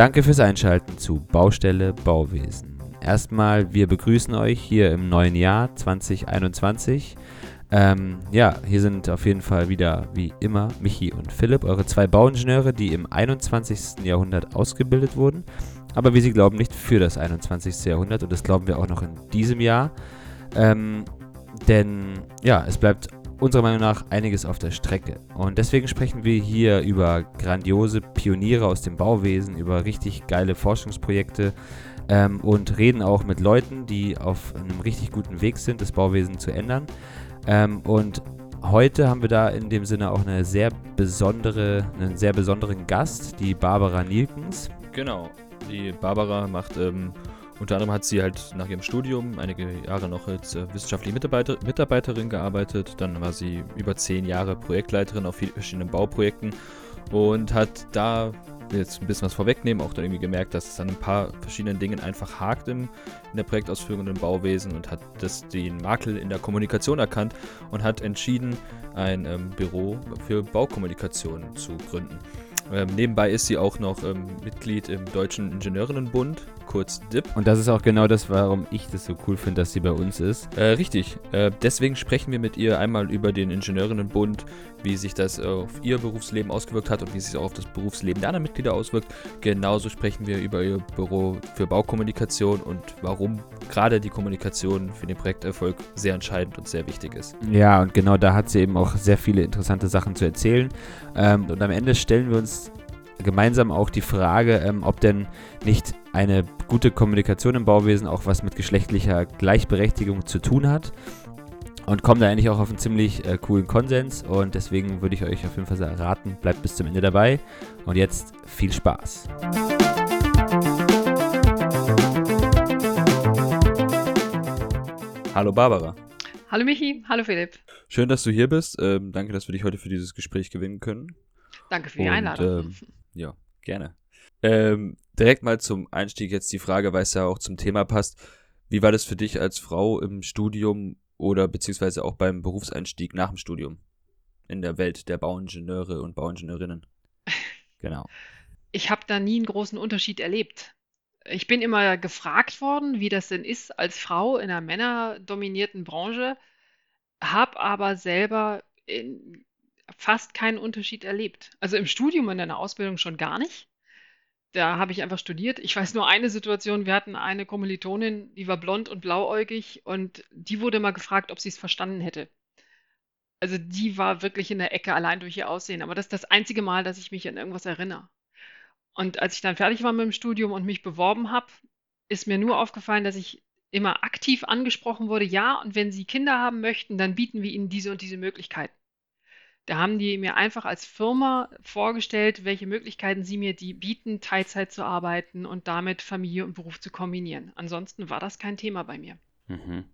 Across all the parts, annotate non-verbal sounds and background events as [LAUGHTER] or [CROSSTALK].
Danke fürs Einschalten zu Baustelle Bauwesen. Erstmal, wir begrüßen euch hier im neuen Jahr 2021. Ähm, ja, hier sind auf jeden Fall wieder wie immer Michi und Philipp, eure zwei Bauingenieure, die im 21. Jahrhundert ausgebildet wurden, aber wie sie glauben, nicht für das 21. Jahrhundert und das glauben wir auch noch in diesem Jahr. Ähm, denn ja, es bleibt unserer Meinung nach einiges auf der Strecke. Und deswegen sprechen wir hier über grandiose Pioniere aus dem Bauwesen, über richtig geile Forschungsprojekte ähm, und reden auch mit Leuten, die auf einem richtig guten Weg sind, das Bauwesen zu ändern. Ähm, und heute haben wir da in dem Sinne auch eine sehr besondere, einen sehr besonderen Gast, die Barbara Nielkens. Genau, die Barbara macht ähm, unter anderem hat sie halt nach ihrem Studium einige Jahre noch als äh, wissenschaftliche Mitarbeiter, Mitarbeiterin gearbeitet. Dann war sie über zehn Jahre Projektleiterin auf verschiedenen Bauprojekten und hat da jetzt ein bisschen was vorwegnehmen, auch dann irgendwie gemerkt, dass es an ein paar verschiedenen Dingen einfach hakt im, in der Projektausführung und im Bauwesen und hat das den Makel in der Kommunikation erkannt und hat entschieden, ein ähm, Büro für Baukommunikation zu gründen. Ähm, nebenbei ist sie auch noch ähm, Mitglied im Deutschen Ingenieurinnenbund, kurz DIP. Und das ist auch genau das, warum ich das so cool finde, dass sie bei uns ist. Äh, richtig. Äh, deswegen sprechen wir mit ihr einmal über den Ingenieurinnenbund, wie sich das auf ihr Berufsleben ausgewirkt hat und wie sich auch auf das Berufsleben der anderen Mitglieder auswirkt. Genauso sprechen wir über ihr Büro für Baukommunikation und warum gerade die Kommunikation für den Projekterfolg sehr entscheidend und sehr wichtig ist. Ja, und genau da hat sie eben auch sehr viele interessante Sachen zu erzählen. Ähm, und am Ende stellen wir uns gemeinsam auch die Frage, ähm, ob denn nicht eine gute Kommunikation im Bauwesen auch was mit geschlechtlicher Gleichberechtigung zu tun hat. Und kommen da eigentlich auch auf einen ziemlich äh, coolen Konsens. Und deswegen würde ich euch auf jeden Fall raten, bleibt bis zum Ende dabei. Und jetzt viel Spaß. Hallo Barbara. Hallo Michi, hallo Philipp. Schön, dass du hier bist. Ähm, danke, dass wir dich heute für dieses Gespräch gewinnen können. Danke für die Und, Einladung. Ähm, ja, gerne. Ähm, direkt mal zum Einstieg jetzt die Frage, weil es ja auch zum Thema passt. Wie war das für dich als Frau im Studium oder beziehungsweise auch beim Berufseinstieg nach dem Studium in der Welt der Bauingenieure und Bauingenieurinnen? [LAUGHS] Genau. Ich habe da nie einen großen Unterschied erlebt. Ich bin immer gefragt worden, wie das denn ist als Frau in einer männerdominierten Branche, habe aber selber in fast keinen Unterschied erlebt. Also im Studium und in der Ausbildung schon gar nicht. Da habe ich einfach studiert. Ich weiß nur eine Situation, wir hatten eine Kommilitonin, die war blond und blauäugig und die wurde mal gefragt, ob sie es verstanden hätte. Also die war wirklich in der Ecke allein durch ihr Aussehen. Aber das ist das einzige Mal, dass ich mich an irgendwas erinnere. Und als ich dann fertig war mit dem Studium und mich beworben habe, ist mir nur aufgefallen, dass ich immer aktiv angesprochen wurde, ja, und wenn Sie Kinder haben möchten, dann bieten wir Ihnen diese und diese Möglichkeiten. Da haben die mir einfach als Firma vorgestellt, welche Möglichkeiten sie mir die bieten, Teilzeit zu arbeiten und damit Familie und Beruf zu kombinieren. Ansonsten war das kein Thema bei mir. Mhm.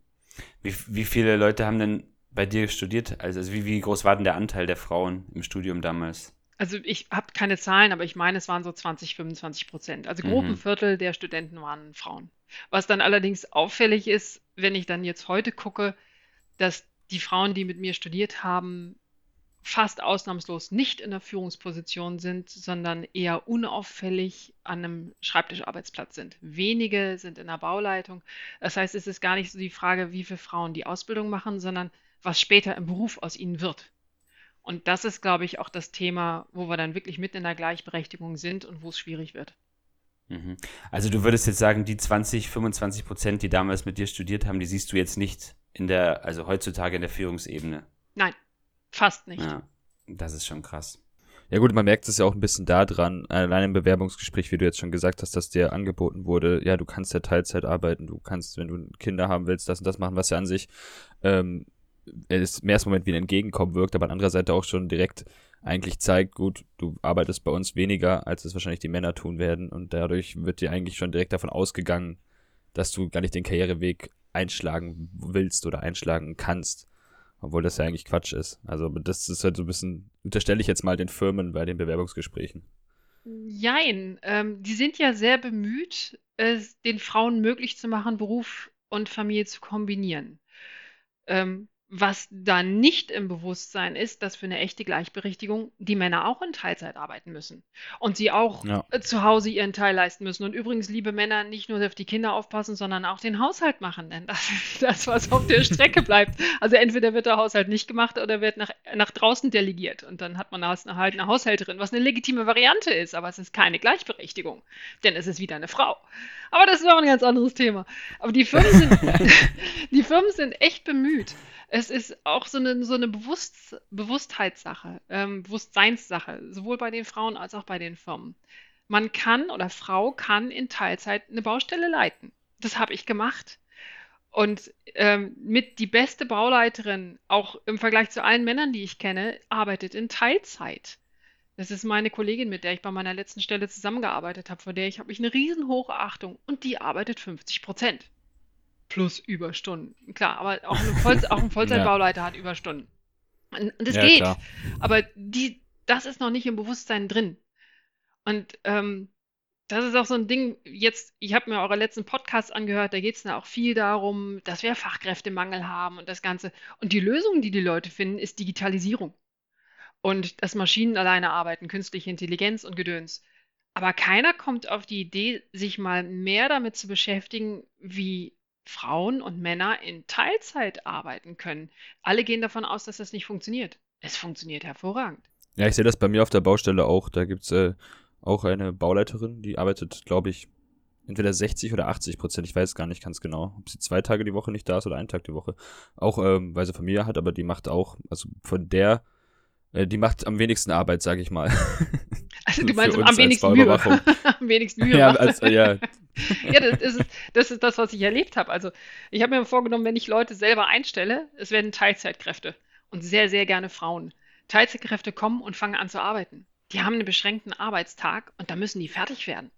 Wie, wie viele Leute haben denn bei dir studiert? Also, also wie, wie groß war denn der Anteil der Frauen im Studium damals? Also ich habe keine Zahlen, aber ich meine, es waren so 20, 25 Prozent. Also grob mhm. ein Viertel der Studenten waren Frauen. Was dann allerdings auffällig ist, wenn ich dann jetzt heute gucke, dass die Frauen, die mit mir studiert haben, fast ausnahmslos nicht in der Führungsposition sind, sondern eher unauffällig an einem Schreibtischarbeitsplatz sind. Wenige sind in der Bauleitung. Das heißt, es ist gar nicht so die Frage, wie viele Frauen die Ausbildung machen, sondern was später im Beruf aus ihnen wird. Und das ist, glaube ich, auch das Thema, wo wir dann wirklich mitten in der Gleichberechtigung sind und wo es schwierig wird. Mhm. Also du würdest jetzt sagen, die 20, 25 Prozent, die damals mit dir studiert haben, die siehst du jetzt nicht in der, also heutzutage in der Führungsebene. Nein, Fast nicht. Ja, das ist schon krass. Ja gut, man merkt es ja auch ein bisschen daran, allein im Bewerbungsgespräch, wie du jetzt schon gesagt hast, dass dir angeboten wurde, ja, du kannst ja Teilzeit arbeiten, du kannst, wenn du Kinder haben willst, das und das machen, was ja an sich ähm, ist im ersten Moment wie ein Entgegenkommen wirkt, aber an anderer Seite auch schon direkt eigentlich zeigt, gut, du arbeitest bei uns weniger, als es wahrscheinlich die Männer tun werden und dadurch wird dir eigentlich schon direkt davon ausgegangen, dass du gar nicht den Karriereweg einschlagen willst oder einschlagen kannst. Obwohl das ja eigentlich Quatsch ist. Also das ist halt so ein bisschen, unterstelle ich jetzt mal den Firmen bei den Bewerbungsgesprächen. Jein, ähm, die sind ja sehr bemüht, es den Frauen möglich zu machen, Beruf und Familie zu kombinieren. Ähm, Was da nicht im Bewusstsein ist, dass für eine echte Gleichberechtigung die Männer auch in Teilzeit arbeiten müssen und sie auch Ja. äh, zu Hause ihren Teil leisten müssen. Und übrigens, liebe Männer, nicht nur auf die Kinder aufpassen, sondern auch den Haushalt machen, denn das ist [LAUGHS] das, was auf der Strecke bleibt. Also entweder wird der Haushalt nicht gemacht oder wird nach, nach draußen delegiert und dann hat man halt eine Haushälterin, was eine legitime Variante ist, aber es ist keine Gleichberechtigung, denn es ist wieder eine Frau. Aber das ist auch ein ganz anderes Thema. Aber die Firmen sind, [LAUGHS] [LAUGHS] die Firmen sind echt bemüht. Es ist auch so eine, so eine Bewusst Bewusstheitssache, ähm, Bewusstseinssache, sowohl bei den Frauen als auch bei den Firmen. Man kann oder Frau kann in Teilzeit eine Baustelle leiten. Das habe ich gemacht. Und ähm, mit die beste Bauleiterin, auch im Vergleich zu allen Männern, die ich kenne, arbeitet in Teilzeit. Das ist meine Kollegin, mit der ich bei meiner letzten Stelle zusammengearbeitet habe, vor der ich habe ich eine riesenhohe Achtung und die arbeitet 50 Prozent plus Überstunden. Klar, aber auch ein, Voll auch ein [LAUGHS] Vollzeitbauleiter ja. hat Überstunden. Und, und das ja, geht. Klar. Aber die, das ist noch nicht im Bewusstsein drin. Und ähm, das ist auch so ein Ding, jetzt, ich habe mir eure letzten Podcasts angehört, da geht es auch viel darum, dass wir Fachkräftemangel haben und das Ganze. Und die Lösung, die die Leute finden, ist Digitalisierung. Und dass Maschinen alleine arbeiten, künstliche Intelligenz und Gedöns. Aber keiner kommt auf die Idee, sich mal mehr damit zu beschäftigen, wie Frauen und Männer in Teilzeit arbeiten können. Alle gehen davon aus, dass das nicht funktioniert. Es funktioniert hervorragend. Ja, ich sehe das bei mir auf der Baustelle auch. Da gibt es äh, auch eine Bauleiterin, die arbeitet, glaube ich, entweder 60 oder 80 Prozent. Ich weiß gar nicht ganz genau, ob sie zwei Tage die Woche nicht da ist oder einen Tag die Woche. Auch ähm, weil sie Familie hat, aber die macht auch, also von der, äh, die macht am wenigsten Arbeit, sage ich mal. [LAUGHS] Also du meinst am wenigsten Mühe. [LAUGHS] am wenigsten Mühe. Ja, also, ja, [LAUGHS] ja, das ist, das ist das, was ich erlebt habe. Also ich habe mir vorgenommen, wenn ich Leute selber einstelle, es werden Teilzeitkräfte und sehr, sehr gerne Frauen. Teilzeitkräfte kommen und fangen an zu arbeiten. Die haben einen beschränkten Arbeitstag und da müssen die fertig werden.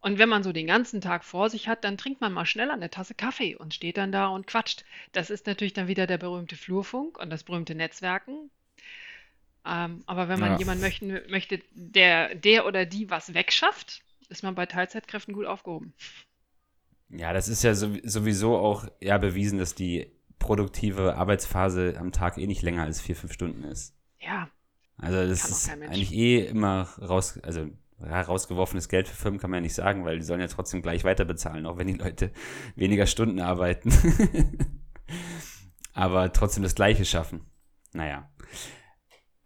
Und wenn man so den ganzen Tag vor sich hat, dann trinkt man mal schnell eine Tasse Kaffee und steht dann da und quatscht. Das ist natürlich dann wieder der berühmte Flurfunk und das berühmte Netzwerken. Ähm, aber wenn man ja. jemanden möchten, möchte, der, der oder die was wegschafft, ist man bei Teilzeitkräften gut aufgehoben. Ja, das ist ja sowieso auch ja bewiesen, dass die produktive Arbeitsphase am Tag eh nicht länger als vier, fünf Stunden ist. Ja. Also das ist eigentlich eh immer raus, also rausgeworfenes Geld für Firmen kann man ja nicht sagen, weil die sollen ja trotzdem gleich weiter bezahlen, auch wenn die Leute [LAUGHS] weniger Stunden arbeiten. [LAUGHS] Aber trotzdem das Gleiche schaffen. Naja.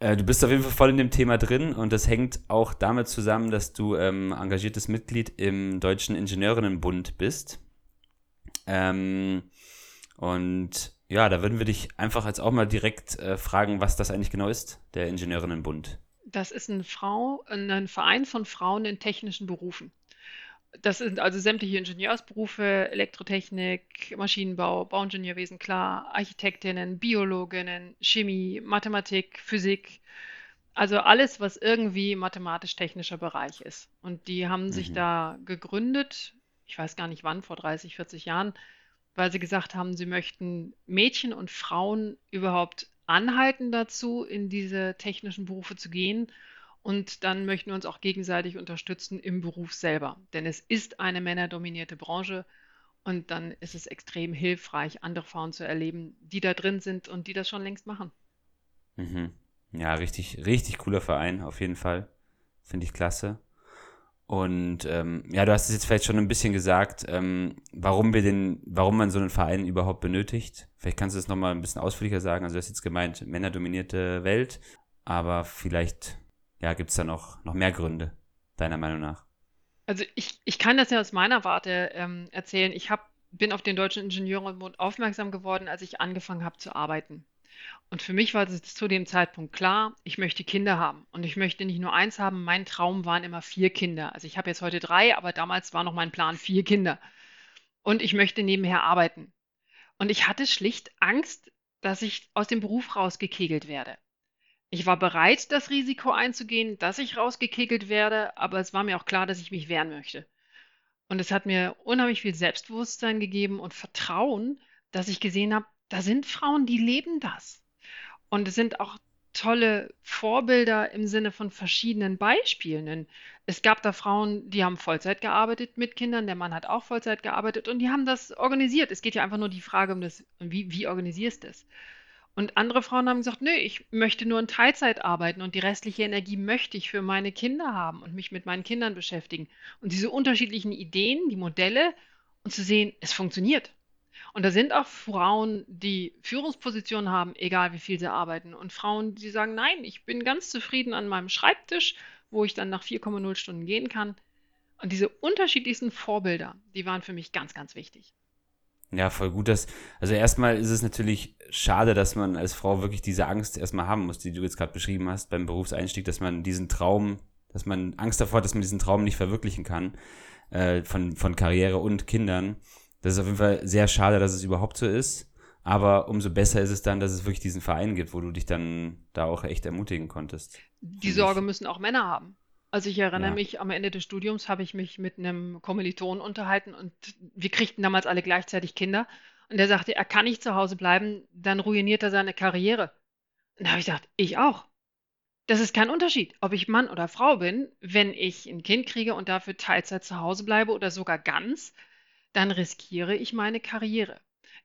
Äh, du bist auf jeden Fall voll in dem Thema drin und das hängt auch damit zusammen, dass du ähm, engagiertes Mitglied im Deutschen Ingenieurinnenbund bist. Ähm, und ja, da würden wir dich einfach jetzt auch mal direkt äh, fragen, was das eigentlich genau ist, der Ingenieurinnenbund. Das ist ein, Frau, ein Verein von Frauen in technischen Berufen. Das sind also sämtliche Ingenieursberufe, Elektrotechnik, Maschinenbau, Bauingenieurwesen, klar, Architektinnen, Biologinnen, Chemie, Mathematik, Physik. Also alles, was irgendwie mathematisch-technischer Bereich ist. Und die haben mhm. sich da gegründet, ich weiß gar nicht wann, vor 30, 40 Jahren, weil sie gesagt haben, sie möchten Mädchen und Frauen überhaupt anhalten dazu, in diese technischen Berufe zu gehen und dann möchten wir uns auch gegenseitig unterstützen im Beruf selber. Denn es ist eine männerdominierte Branche und dann ist es extrem hilfreich, andere Frauen zu erleben, die da drin sind und die das schon längst machen. Mhm. Ja, richtig, richtig cooler Verein, auf jeden Fall. Finde ich klasse. Und ähm, ja, du hast es jetzt vielleicht schon ein bisschen gesagt, ähm, warum wir den, warum man so einen Verein überhaupt benötigt. Vielleicht kannst du es nochmal ein bisschen ausführlicher sagen. Also du hast jetzt gemeint, männerdominierte Welt, aber vielleicht ja, gibt es da noch, noch mehr Gründe, deiner Meinung nach? Also ich, ich kann das ja aus meiner Warte ähm, erzählen. Ich hab, bin auf den Deutschen Ingenieurenbund aufmerksam geworden, als ich angefangen habe zu arbeiten. Und für mich war es zu dem Zeitpunkt klar, ich möchte Kinder haben. Und ich möchte nicht nur eins haben, mein Traum waren immer vier Kinder. Also ich habe jetzt heute drei, aber damals war noch mein Plan vier Kinder. Und ich möchte nebenher arbeiten. Und ich hatte schlicht Angst, dass ich aus dem Beruf rausgekegelt werde. Ich war bereit, das Risiko einzugehen, dass ich rausgekegelt werde, aber es war mir auch klar, dass ich mich wehren möchte. Und es hat mir unheimlich viel Selbstbewusstsein gegeben und Vertrauen, dass ich gesehen habe, da sind Frauen, die leben das. Und es sind auch tolle Vorbilder im Sinne von verschiedenen Beispielen. Es gab da Frauen, die haben Vollzeit gearbeitet mit Kindern, der Mann hat auch Vollzeit gearbeitet und die haben das organisiert. Es geht ja einfach nur die Frage um das, wie, wie organisierst du es? Und andere Frauen haben gesagt, nö, ich möchte nur in Teilzeit arbeiten und die restliche Energie möchte ich für meine Kinder haben und mich mit meinen Kindern beschäftigen. Und diese unterschiedlichen Ideen, die Modelle und zu sehen, es funktioniert. Und da sind auch Frauen, die Führungspositionen haben, egal wie viel sie arbeiten. Und Frauen, die sagen, nein, ich bin ganz zufrieden an meinem Schreibtisch, wo ich dann nach 4,0 Stunden gehen kann. Und diese unterschiedlichsten Vorbilder, die waren für mich ganz, ganz wichtig. Ja, voll gut, dass, also erstmal ist es natürlich schade, dass man als Frau wirklich diese Angst erstmal haben muss, die du jetzt gerade beschrieben hast beim Berufseinstieg, dass man diesen Traum, dass man Angst davor hat, dass man diesen Traum nicht verwirklichen kann, äh, von, von Karriere und Kindern. Das ist auf jeden Fall sehr schade, dass es überhaupt so ist. Aber umso besser ist es dann, dass es wirklich diesen Verein gibt, wo du dich dann da auch echt ermutigen konntest. Die Sorge müssen auch Männer haben. Also ich erinnere ja. mich, am Ende des Studiums habe ich mich mit einem Kommiliton unterhalten und wir kriegten damals alle gleichzeitig Kinder. Und der sagte, er kann nicht zu Hause bleiben, dann ruiniert er seine Karriere. Und da habe ich gesagt, ich auch. Das ist kein Unterschied, ob ich Mann oder Frau bin. Wenn ich ein Kind kriege und dafür Teilzeit zu Hause bleibe oder sogar ganz, dann riskiere ich meine Karriere.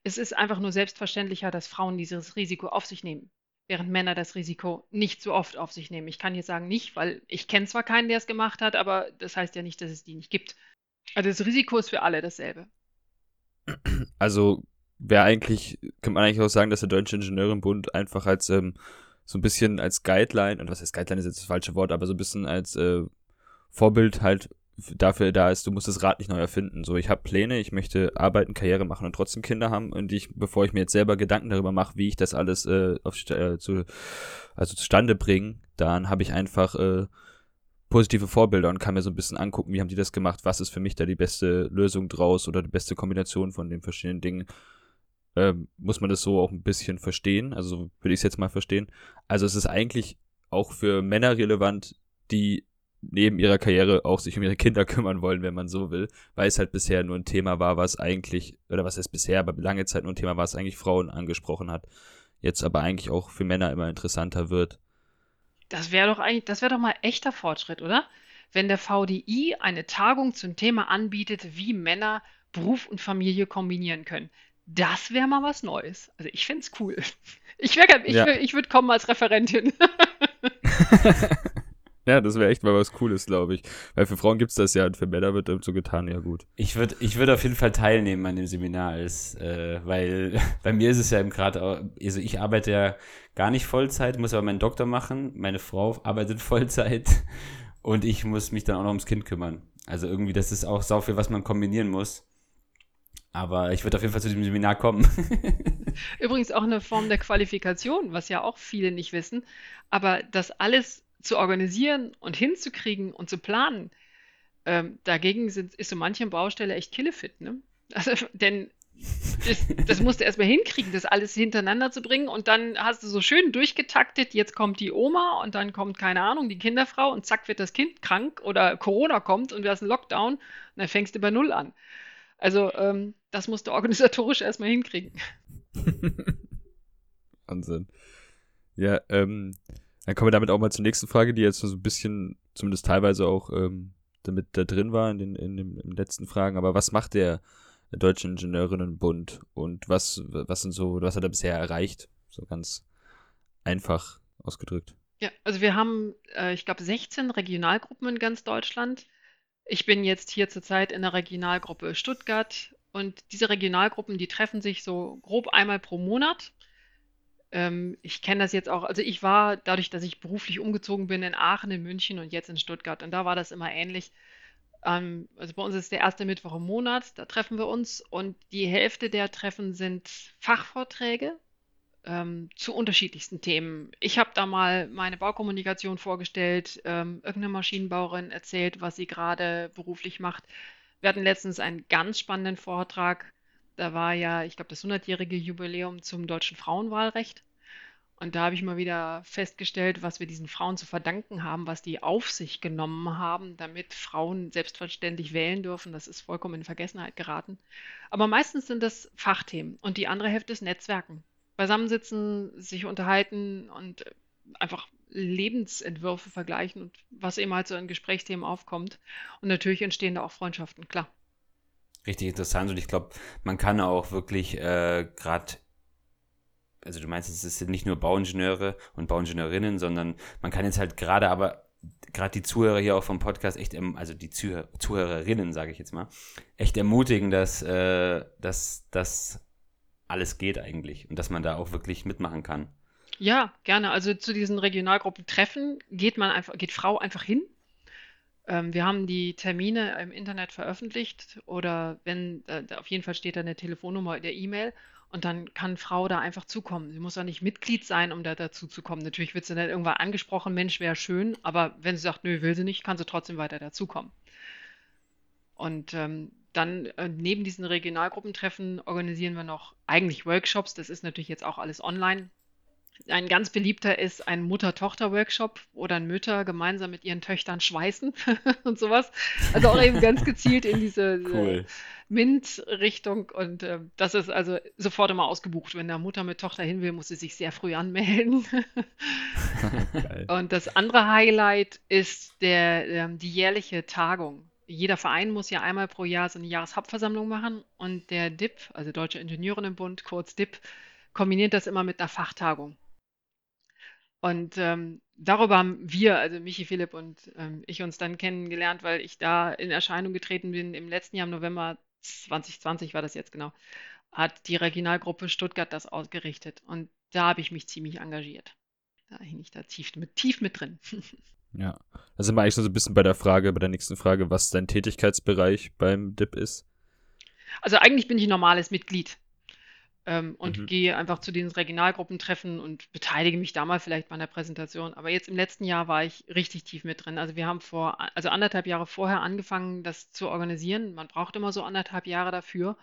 Es ist einfach nur selbstverständlicher, dass Frauen dieses Risiko auf sich nehmen, während Männer das Risiko nicht so oft auf sich nehmen. Ich kann jetzt sagen nicht, weil ich kenne zwar keinen, der es gemacht hat, aber das heißt ja nicht, dass es die nicht gibt. Also das Risiko ist für alle dasselbe. Also wäre eigentlich, kann man eigentlich auch sagen, dass der Deutsche Ingenieurenbund einfach als ähm, so ein bisschen als Guideline, und was heißt Guideline ist jetzt das falsche Wort, aber so ein bisschen als äh, Vorbild halt dafür da ist, du musst das Rad nicht neu erfinden. So, ich habe Pläne, ich möchte arbeiten, Karriere machen und trotzdem Kinder haben. Und ich, bevor ich mir jetzt selber Gedanken darüber mache, wie ich das alles äh, auf, äh, zu, also zustande bringe, dann habe ich einfach äh, positive Vorbilder und kann mir so ein bisschen angucken, wie haben die das gemacht, was ist für mich da die beste Lösung draus oder die beste Kombination von den verschiedenen Dingen. Ähm, muss man das so auch ein bisschen verstehen, also würde ich es jetzt mal verstehen. Also es ist eigentlich auch für Männer relevant, die neben ihrer Karriere auch sich um ihre Kinder [LAUGHS] kümmern wollen, wenn man so will, weil es halt bisher nur ein Thema war, was eigentlich, oder was heißt bisher, aber lange Zeit nur ein Thema war, was eigentlich Frauen angesprochen hat, jetzt aber eigentlich auch für Männer immer interessanter wird. Das wäre doch eigentlich, das wäre doch mal echter Fortschritt, oder? Wenn der VDI eine Tagung zum Thema anbietet, wie Männer Beruf und Familie kombinieren können. Das wäre mal was Neues. Also ich fände es cool. [LAUGHS] Ich, wär, ich, ja. ich würde kommen als Referentin. [LAUGHS] Ja, das wäre echt mal was Cooles, glaube ich. Weil für Frauen gibt es das ja und für Männer wird so getan, ja gut. Ich würde ich würd auf jeden Fall teilnehmen an dem Seminar, als, äh, weil [LAUGHS] bei mir ist es ja im gerade, also ich arbeite ja gar nicht Vollzeit, muss aber meinen Doktor machen. Meine Frau arbeitet [LAUGHS] Vollzeit und ich muss mich dann auch noch ums Kind kümmern. Also irgendwie, das ist auch sau viel, was man kombinieren muss. Aber ich würde auf jeden Fall zu diesem Seminar kommen. [LAUGHS] Übrigens auch eine Form der Qualifikation, was ja auch viele nicht wissen. Aber das alles zu organisieren und hinzukriegen und zu planen, ähm, dagegen sind, ist so manche Baustelle echt killefit, ne? [LAUGHS] Also, denn das, das musst du erstmal hinkriegen, das alles hintereinander zu bringen und dann hast du so schön durchgetaktet, jetzt kommt die Oma und dann kommt, keine Ahnung, die Kinderfrau und zack wird das Kind krank oder Corona kommt und du hast einen Lockdown und dann fängst du bei Null an. Also ähm, das musst du organisatorisch erstmal hinkriegen. [LAUGHS] Wahnsinn. Ja, ähm, dann kommen wir damit auch mal zur nächsten Frage, die jetzt so ein bisschen, zumindest teilweise auch ähm, damit da drin war in den, in den, in letzten Fragen. Aber was macht der, der Deutsche Ingenieurinnenbund und was, was sind so, was hat er bisher erreicht? So ganz einfach ausgedrückt. Ja, also wir haben, äh, ich glaube, 16 Regionalgruppen in ganz Deutschland. Ich bin jetzt hier zurzeit in der Regionalgruppe Stuttgart und diese Regionalgruppen, die treffen sich so grob einmal pro Monat ähm, ich kenne das jetzt auch, also ich war dadurch, dass ich beruflich umgezogen bin in Aachen, in München und jetzt in Stuttgart und da war das immer ähnlich. Ähm, also bei uns ist der erste Mittwoch im Monat, da treffen wir uns und die Hälfte der Treffen sind Fachvorträge ähm, zu unterschiedlichsten Themen. Ich habe da mal meine Baukommunikation vorgestellt, ähm, irgendeine Maschinenbauerin erzählt, was sie gerade beruflich macht. Wir hatten letztens einen ganz spannenden Vortrag da war ja, ich glaube, das 100-jährige Jubiläum zum deutschen Frauenwahlrecht. Und da habe ich mal wieder festgestellt, was wir diesen Frauen zu verdanken haben, was die auf sich genommen haben, damit Frauen selbstverständlich wählen dürfen. Das ist vollkommen in Vergessenheit geraten. Aber meistens sind das Fachthemen und die andere Hälfte ist Netzwerken. Beisammensitzen, sich unterhalten und einfach Lebensentwürfe vergleichen und was eben halt so in Gesprächsthemen aufkommt. Und natürlich entstehen da auch Freundschaften, klar richtig interessant und ich glaube, man kann auch wirklich äh, gerade also du meinst, es sind nicht nur Bauingenieure und Bauingenieurinnen, sondern man kann jetzt halt gerade aber gerade die Zuhörer hier auch vom Podcast echt, also die Zuhör Zuhörerinnen, sage ich jetzt mal, echt ermutigen, dass, äh, dass das alles geht eigentlich und dass man da auch wirklich mitmachen kann. Ja, gerne. Also zu diesen Regionalgruppentreffen geht man einfach, geht Frau einfach hin. Ähm, wir haben die Termine im Internet veröffentlicht oder wenn, auf jeden Fall steht da eine Telefonnummer der E-Mail und dann kann Frau da einfach zukommen. Sie muss ja nicht Mitglied sein, um da dazu zu kommen. Natürlich wird sie dann irgendwann angesprochen, Mensch, wäre schön, aber wenn sie sagt, nö, will sie nicht, kann sie trotzdem weiter dazukommen. Und ähm, dann äh, neben diesen Regionalgruppentreffen organisieren wir noch eigentlich Workshops. Das ist natürlich jetzt auch alles online. Ein ganz beliebter ist ein Mutter-Tochter-Workshop, wo dann Mütter gemeinsam mit ihren Töchtern schweißen [LAUGHS] und sowas. Also auch eben ganz gezielt in [LAUGHS] diese, cool. MINT-Richtung. Und äh, das ist also sofort immer ausgebucht. Wenn der Mutter mit Tochter hin will, muss sie sich sehr früh anmelden. [LAUGHS] und das andere Highlight ist der, äh, die jährliche Tagung. Jeder Verein muss ja einmal pro Jahr so eine Jahreshauptversammlung machen und der DIP, also Deutsche Ingenieurinnenbund, kurz DIP, kombiniert das immer mit einer Fachtagung. Und ähm, darüber haben wir, also Michi Philipp und ähm, ich uns dann kennengelernt, weil ich da in Erscheinung getreten bin im letzten Jahr im November 2020 war das jetzt genau, hat die Regionalgruppe Stuttgart das ausgerichtet. Und da habe ich mich ziemlich engagiert. Da hing ich da tief mit, tief mit drin. [LAUGHS] Ja, da sind wir eigentlich so ein bisschen bei der Frage, bei der nächsten Frage, was dein Tätigkeitsbereich beim DIP ist. Also eigentlich bin ich ein normales Mitglied ähm, und mhm. gehe einfach zu den Regionalgruppentreffen und beteilige mich da mal vielleicht bei einer Präsentation. Aber jetzt im letzten Jahr war ich richtig tief mit drin. Also wir haben vor, also anderthalb Jahre vorher angefangen, das zu organisieren. Man braucht immer so anderthalb Jahre dafür.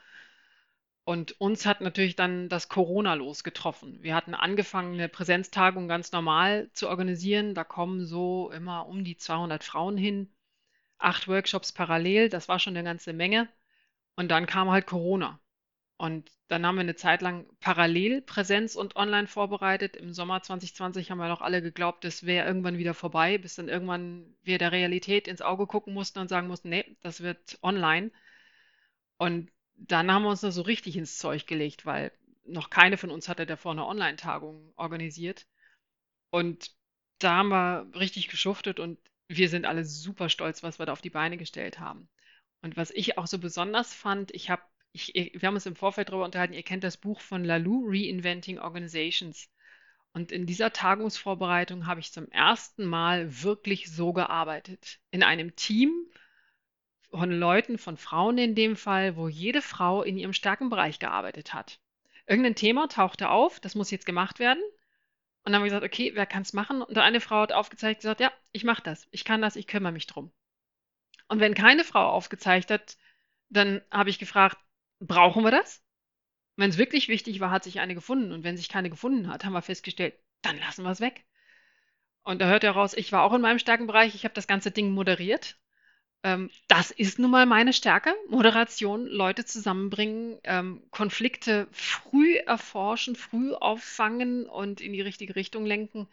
Und uns hat natürlich dann das Corona losgetroffen. Wir hatten angefangen, eine Präsenztagung ganz normal zu organisieren. Da kommen so immer um die 200 Frauen hin, acht Workshops parallel. Das war schon eine ganze Menge. Und dann kam halt Corona. Und dann haben wir eine Zeit lang parallel Präsenz und online vorbereitet. Im Sommer 2020 haben wir noch alle geglaubt, das wäre irgendwann wieder vorbei, bis dann irgendwann wir der Realität ins Auge gucken mussten und sagen mussten, nee, das wird online. Und dann haben wir uns da so richtig ins Zeug gelegt, weil noch keine von uns hatte davor eine Online-Tagung organisiert. Und da haben wir richtig geschuftet und wir sind alle super stolz, was wir da auf die Beine gestellt haben. Und was ich auch so besonders fand, ich habe ich, wir haben uns im Vorfeld darüber unterhalten, ihr kennt das Buch von Lalou, Reinventing Organizations. Und in dieser Tagungsvorbereitung habe ich zum ersten Mal wirklich so gearbeitet. In einem Team von Leuten, von Frauen in dem Fall, wo jede Frau in ihrem Stärkenbereich gearbeitet hat. Irgendein Thema tauchte auf, das muss jetzt gemacht werden. Und dann haben wir gesagt, okay, wer kann es machen? Und eine Frau hat aufgezeigt, gesagt, ja, ich mache das, ich kann das, ich kümmere mich drum. Und wenn keine Frau aufgezeigt hat, dann habe ich gefragt, brauchen wir das? Wenn es wirklich wichtig war, hat sich eine gefunden. Und wenn sich keine gefunden hat, haben wir festgestellt, dann lassen wir es weg. Und da hört er raus, ich war auch in meinem Stärkenbereich, ich habe das ganze Ding moderiert. Ähm, das ist nun mal meine Stärke. Moderation, Leute zusammenbringen, ähm, Konflikte früh erforschen, früh auffangen und in die richtige Richtung lenken.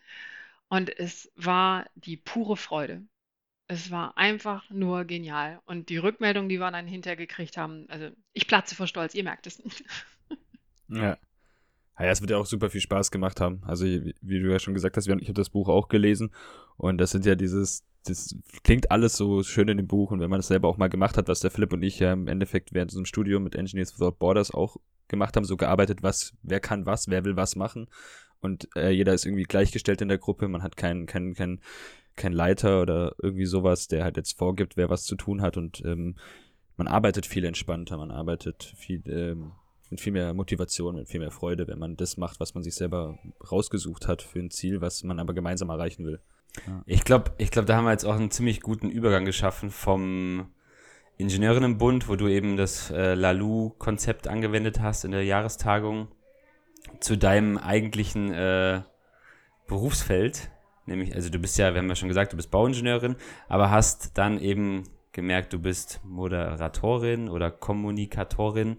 Und es war die pure Freude. Es war einfach nur genial. Und die Rückmeldung, die wir dann hinterher gekriegt haben, also ich platze vor Stolz, ihr merkt es. [LAUGHS] ja. Ja, es wird ja auch super viel Spaß gemacht haben. Also, wie du ja schon gesagt hast, ich habe das Buch auch gelesen und das sind ja dieses, das klingt alles so schön in dem Buch und wenn man das selber auch mal gemacht hat, was der Philipp und ich ja im Endeffekt während unserem Studium mit Engineers Without Borders auch gemacht haben, so gearbeitet, was, wer kann was, wer will was machen und äh, jeder ist irgendwie gleichgestellt in der Gruppe, man hat keinen, keinen, keinen kein Leiter oder irgendwie sowas, der halt jetzt vorgibt, wer was zu tun hat und ähm, man arbeitet viel entspannter, man arbeitet viel ähm, mit viel mehr Motivation, mit viel mehr Freude, wenn man das macht, was man sich selber rausgesucht hat für ein Ziel, was man aber gemeinsam erreichen will. Ja. Ich glaube, ich glaube, da haben wir jetzt auch einen ziemlich guten Übergang geschaffen vom Ingenieurinnenbund, wo du eben das äh, Lalu-Konzept angewendet hast in der Jahrestagung, zu deinem eigentlichen äh, Berufsfeld, Nämlich, also du bist ja, wir haben ja schon gesagt, du bist Bauingenieurin, aber hast dann eben gemerkt, du bist Moderatorin oder Kommunikatorin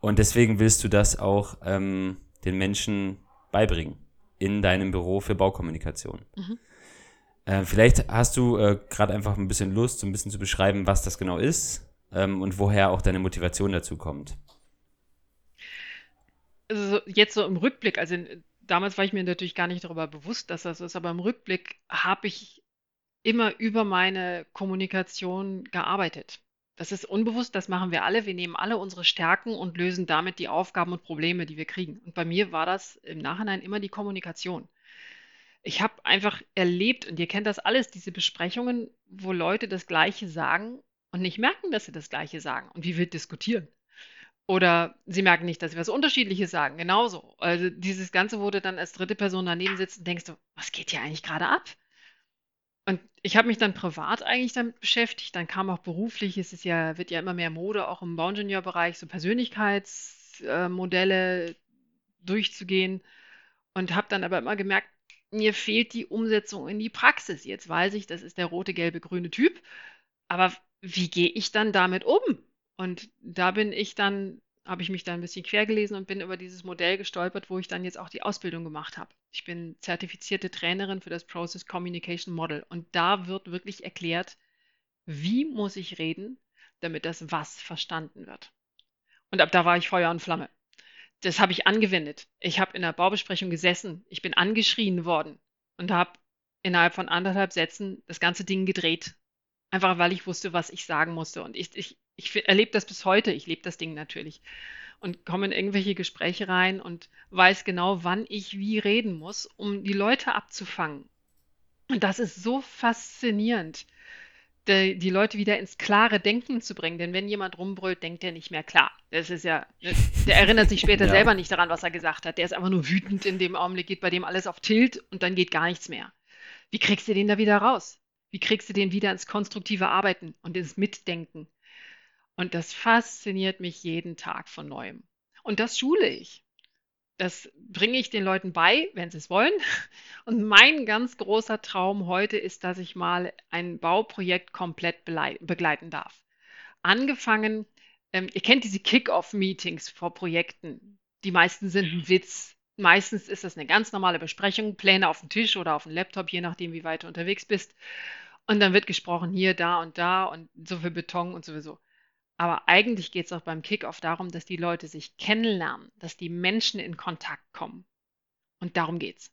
und deswegen willst du das auch ähm, den Menschen beibringen in deinem Büro für Baukommunikation. Mhm. Äh, vielleicht hast du äh, gerade einfach ein bisschen Lust, so ein bisschen zu beschreiben, was das genau ist ähm, und woher auch deine Motivation dazu kommt. Also jetzt so im Rückblick, also damals war ich mir natürlich gar nicht darüber bewusst, dass das ist, aber im Rückblick habe ich immer über meine Kommunikation gearbeitet. Das ist unbewusst, das machen wir alle. Wir nehmen alle unsere Stärken und lösen damit die Aufgaben und Probleme, die wir kriegen. Und bei mir war das im Nachhinein immer die Kommunikation. Ich habe einfach erlebt, und ihr kennt das alles, diese Besprechungen, wo Leute das Gleiche sagen und nicht merken, dass sie das Gleiche sagen und wie wir diskutieren. Oder sie merken nicht, dass sie was Unterschiedliches sagen. Genauso. Also dieses Ganze, du dann als dritte Person daneben sitzt und denkst, was geht hier eigentlich gerade ab? Und ich habe mich dann privat eigentlich damit beschäftigt. Dann kam auch beruflich, es ist ja, wird ja immer mehr Mode, auch im Bauingenieurbereich, so Persönlichkeitsmodelle durchzugehen. Und habe dann aber immer gemerkt, mir fehlt die Umsetzung in die Praxis. Jetzt weiß ich, das ist der rote, gelbe, grüne Typ. Aber wie gehe ich dann damit um? Und da bin ich dann, habe ich mich dann ein bisschen quer gelesen und bin über dieses Modell gestolpert, wo ich dann jetzt auch die Ausbildung gemacht habe. Ich bin zertifizierte Trainerin für das Process Communication Model. Und da wird wirklich erklärt, wie muss ich reden, damit das Was verstanden wird. Und ab da war ich Feuer und Flamme das habe ich angewendet. Ich habe in der Baubesprechung gesessen, ich bin angeschrien worden und habe innerhalb von anderthalb Sätzen das ganze Ding gedreht. Einfach weil ich wusste, was ich sagen musste. Und ich, ich, ich erlebe das bis heute. Ich lebe das Ding natürlich. Und komme in irgendwelche Gespräche rein und weiß genau, wann ich wie reden muss, um die Leute abzufangen. Und das ist so faszinierend die, die Leute wieder ins klare Denken zu bringen. Denn wenn jemand rumbrüllt, denkt er nicht mehr klar. Das ist ja, ne, der erinnert sich später [LAUGHS] ja. selber nicht daran, was er gesagt hat. Der ist einfach nur wütend in dem Augenblick, geht bei dem alles auf Tilt und dann geht gar nichts mehr. Wie kriegst du den da wieder raus? Wie kriegst du den wieder ins konstruktive Arbeiten und ins Mitdenken? Und das fasziniert mich jeden Tag von neuem. Und das schule ich. Das bringe ich den Leuten bei, wenn sie es wollen. [LAUGHS] Und mein ganz großer Traum heute ist, dass ich mal ein Bauprojekt komplett begleiten darf. Angefangen, ähm, ihr kennt diese Kick-off-Meetings vor Projekten. Die meisten sind ein Witz. Meistens ist das eine ganz normale Besprechung, Pläne auf dem Tisch oder auf dem Laptop, je nachdem, wie weit du unterwegs bist. Und dann wird gesprochen hier, da und da und so viel Beton und sowieso. Aber eigentlich geht es auch beim Kickoff darum, dass die Leute sich kennenlernen, dass die Menschen in Kontakt kommen. Und darum geht's.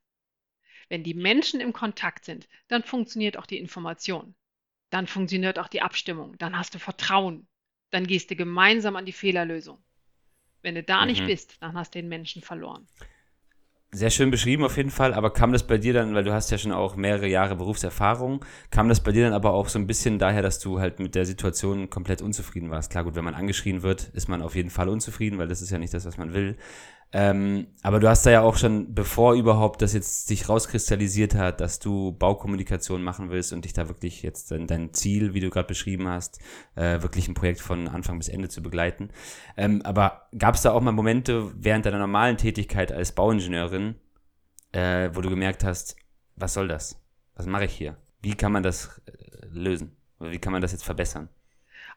Wenn die Menschen im Kontakt sind, dann funktioniert auch die Information. Dann funktioniert auch die Abstimmung. Dann hast du Vertrauen. Dann gehst du gemeinsam an die Fehlerlösung. Wenn du da mhm. nicht bist, dann hast du den Menschen verloren. Sehr schön beschrieben auf jeden Fall, aber kam das bei dir dann, weil du hast ja schon auch mehrere Jahre Berufserfahrung, kam das bei dir dann aber auch so ein bisschen daher, dass du halt mit der Situation komplett unzufrieden warst? Klar, gut, wenn man angeschrien wird, ist man auf jeden Fall unzufrieden, weil das ist ja nicht das, was man will. Ähm, aber du hast da ja auch schon, bevor überhaupt das jetzt sich rauskristallisiert hat, dass du Baukommunikation machen willst und dich da wirklich jetzt dein, dein Ziel, wie du gerade beschrieben hast, äh, wirklich ein Projekt von Anfang bis Ende zu begleiten. Ähm, aber gab es da auch mal Momente während deiner normalen Tätigkeit als Bauingenieurin, äh, wo du gemerkt hast, was soll das? Was mache ich hier? Wie kann man das äh, lösen? Oder wie kann man das jetzt verbessern?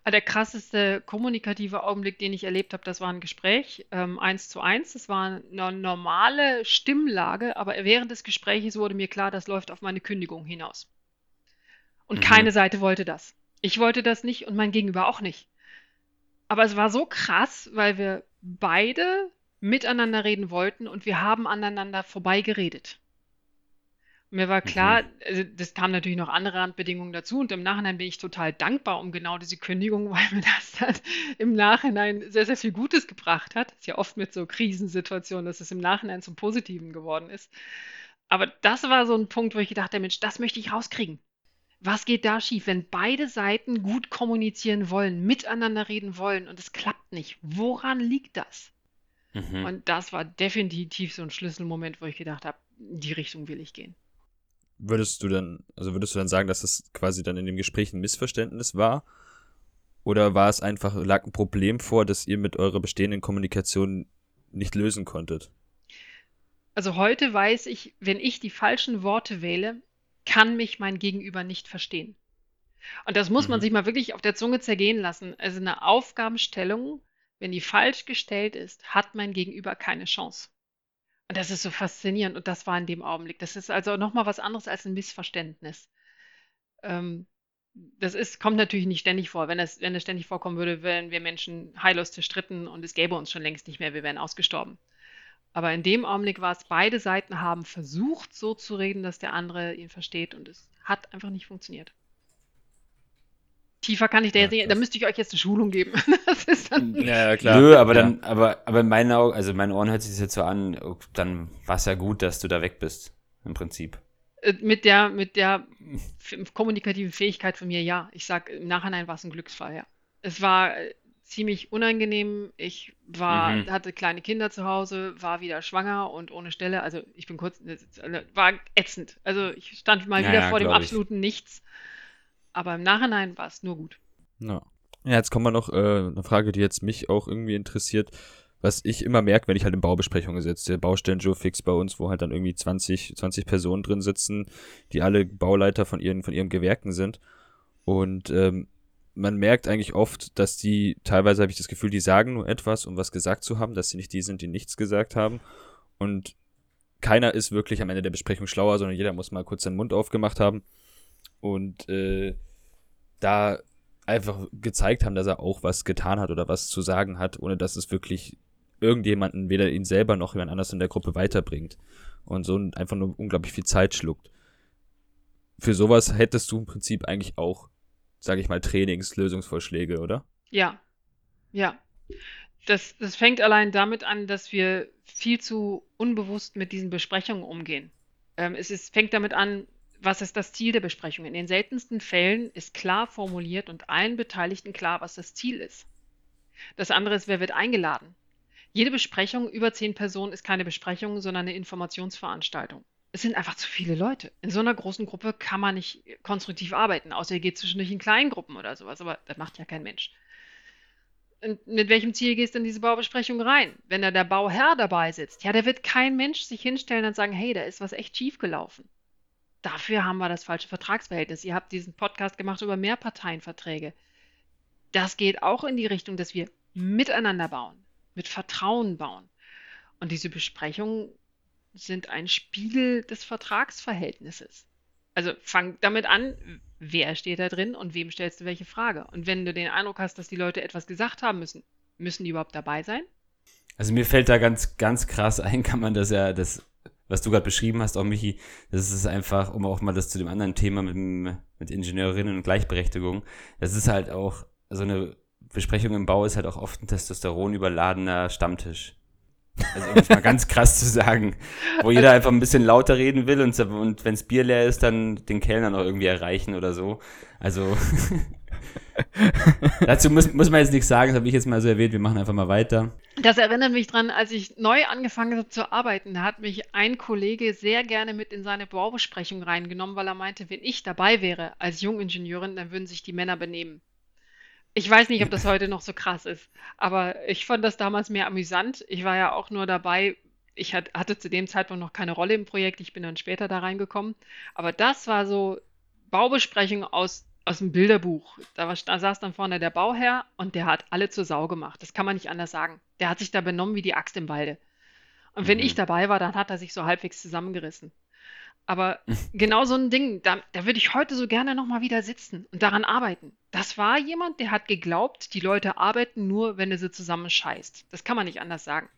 Ah, der krasseste kommunikative Augenblick, den ich erlebt habe, das war ein Gespräch, ähm, eins zu eins. Das war eine normale Stimmlage, aber während des Gespräches wurde mir klar, das läuft auf meine Kündigung hinaus. Und mhm. keine Seite wollte das. Ich wollte das nicht und mein Gegenüber auch nicht. Aber es war so krass, weil wir beide miteinander reden wollten und wir haben aneinander vorbeigeredet. Mir war klar, mhm. also das kamen natürlich noch andere Randbedingungen dazu und im Nachhinein bin ich total dankbar um genau diese Kündigung, [LAUGHS] weil mir das dann im Nachhinein sehr, sehr viel Gutes gebracht hat. Ist ja oft mit so Krisensituationen, dass es im Nachhinein zum Positiven geworden ist. Aber das war so ein Punkt, wo ich gedacht habe, Mensch, das möchte ich rauskriegen. Was geht da schief, wenn beide Seiten gut kommunizieren wollen, miteinander reden wollen und es klappt nicht? Woran liegt das? Mhm. Und das war definitiv so ein Schlüsselmoment, wo ich gedacht habe, in die Richtung will ich gehen. Würdest du dann, also würdest du dann sagen, dass das quasi dann in dem Gespräch ein Missverständnis war? Oder war es einfach, lag ein Problem vor, das ihr mit eurer bestehenden Kommunikation nicht lösen konntet? Also heute weiß ich, wenn ich die falschen Worte wähle, kann mich mein Gegenüber nicht verstehen. Und das muss mhm. man sich mal wirklich auf der Zunge zergehen lassen. Also eine Aufgabenstellung, wenn die falsch gestellt ist, hat mein Gegenüber keine Chance. Das ist so faszinierend und das war in dem Augenblick. Das ist also nochmal was anderes als ein Missverständnis. Ähm, das ist, kommt natürlich nicht ständig vor. Wenn es, wenn ständig vorkommen würde, wären wir Menschen heillos zerstritten und es gäbe uns schon längst nicht mehr, wir wären ausgestorben. Aber in dem Augenblick war es, beide Seiten haben versucht, so zu reden, dass der andere ihn versteht und es hat einfach nicht funktioniert. Tiefer kann ich da ja, jetzt nicht, da müsste ich euch jetzt eine Schulung geben. [LAUGHS] das ist dann ja, klar. Nö, aber ja. dann, aber, aber in meinen Augen, also in meinen Ohren hört sich das jetzt so an, dann war es ja gut, dass du da weg bist, im Prinzip. Äh, mit der, mit der kommunikativen Fähigkeit von mir, ja. Ich sag, im Nachhinein war es ein Glücksfall, ja. Es war äh, ziemlich unangenehm. Ich war, mhm. hatte kleine Kinder zu Hause, war wieder schwanger und ohne Stelle. Also ich bin kurz, war ätzend. Also ich stand mal ja, wieder vor dem absoluten Nichts. Aber im Nachhinein war es nur gut. Ja. ja, jetzt kommen wir noch äh, eine Frage, die jetzt mich auch irgendwie interessiert. Was ich immer merke, wenn ich halt in Baubesprechungen sitze, der Baustellen Joe Fix bei uns, wo halt dann irgendwie 20, 20 Personen drin sitzen, die alle Bauleiter von ihren, von ihren Gewerken sind. Und ähm, man merkt eigentlich oft, dass die, teilweise habe ich das Gefühl, die sagen nur etwas, um was gesagt zu haben, dass sie nicht die sind, die nichts gesagt haben. Und keiner ist wirklich am Ende der Besprechung schlauer, sondern jeder muss mal kurz seinen Mund aufgemacht haben und äh, da einfach gezeigt haben, dass er auch was getan hat oder was zu sagen hat, ohne dass es wirklich irgendjemanden, weder ihn selber noch jemand anders in der Gruppe weiterbringt. Und so einfach nur unglaublich viel Zeit schluckt. Für sowas hättest du im Prinzip eigentlich auch, sage ich mal, Trainingslösungsvorschläge, oder? Ja, ja. Das, das fängt allein damit an, dass wir viel zu unbewusst mit diesen Besprechungen umgehen. Ähm, es ist, fängt damit an, was ist das Ziel der Besprechung? In den seltensten Fällen ist klar formuliert und allen Beteiligten klar, was das Ziel ist. Das andere ist, wer wird eingeladen? Jede Besprechung über zehn Personen ist keine Besprechung, sondern eine Informationsveranstaltung. Es sind einfach zu viele Leute. In so einer großen Gruppe kann man nicht konstruktiv arbeiten, außer ihr geht zwischendurch in kleinen Gruppen oder sowas, aber das macht ja kein Mensch. Und mit welchem Ziel gehst du in diese Baubesprechung rein? Wenn da der Bauherr dabei sitzt, ja, da wird kein Mensch sich hinstellen und sagen, hey, da ist was echt schief gelaufen dafür haben wir das falsche Vertragsverhältnis. Ihr habt diesen Podcast gemacht über Mehrparteienverträge. Das geht auch in die Richtung, dass wir miteinander bauen, mit Vertrauen bauen. Und diese Besprechungen sind ein Spiegel des Vertragsverhältnisses. Also fang damit an, wer steht da drin und wem stellst du welche Frage. Und wenn du den Eindruck hast, dass die Leute etwas gesagt haben müssen, müssen die überhaupt dabei sein? Also mir fällt da ganz, ganz krass ein, kann man das ja, das was du gerade beschrieben hast, auch Michi, das ist einfach, um auch mal das zu dem anderen Thema mit, mit Ingenieurinnen und Gleichberechtigung, das ist halt auch, so eine Besprechung im Bau ist halt auch oft ein Testosteron überladener Stammtisch. Also um mal ganz krass zu sagen, wo jeder einfach ein bisschen lauter reden will und, und wenn es Bier leer ist, dann den Kellner noch irgendwie erreichen oder so. Also [LAUGHS] [LAUGHS] Dazu muss, muss man jetzt nichts sagen, das habe ich jetzt mal so erwähnt, wir machen einfach mal weiter. Das erinnert mich dran, als ich neu angefangen habe zu arbeiten, da hat mich ein Kollege sehr gerne mit in seine Baubesprechung reingenommen, weil er meinte, wenn ich dabei wäre als Jungingenieurin, dann würden sich die Männer benehmen. Ich weiß nicht, ob das heute noch so krass ist, aber ich fand das damals mehr amüsant. Ich war ja auch nur dabei, ich hatte zu dem Zeitpunkt noch keine Rolle im Projekt, ich bin dann später da reingekommen. Aber das war so Baubesprechung aus aus dem Bilderbuch. Da, war, da saß dann vorne der Bauherr und der hat alle zur Sau gemacht. Das kann man nicht anders sagen. Der hat sich da benommen wie die Axt im Walde. Und wenn mhm. ich dabei war, dann hat er sich so halbwegs zusammengerissen. Aber [LAUGHS] genau so ein Ding, da, da würde ich heute so gerne nochmal wieder sitzen und daran arbeiten. Das war jemand, der hat geglaubt, die Leute arbeiten nur, wenn du sie zusammen scheißt. Das kann man nicht anders sagen.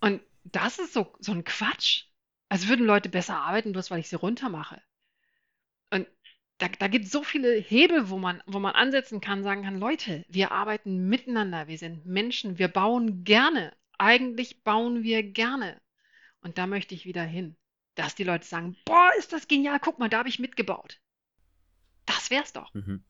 Und das ist so, so ein Quatsch. Als würden Leute besser arbeiten, bloß weil ich sie runtermache. Da, da gibt es so viele Hebel, wo man, wo man ansetzen kann, sagen kann, Leute, wir arbeiten miteinander, wir sind Menschen, wir bauen gerne. Eigentlich bauen wir gerne. Und da möchte ich wieder hin. Dass die Leute sagen, boah, ist das genial, guck mal, da habe ich mitgebaut. Das wär's doch. Mhm.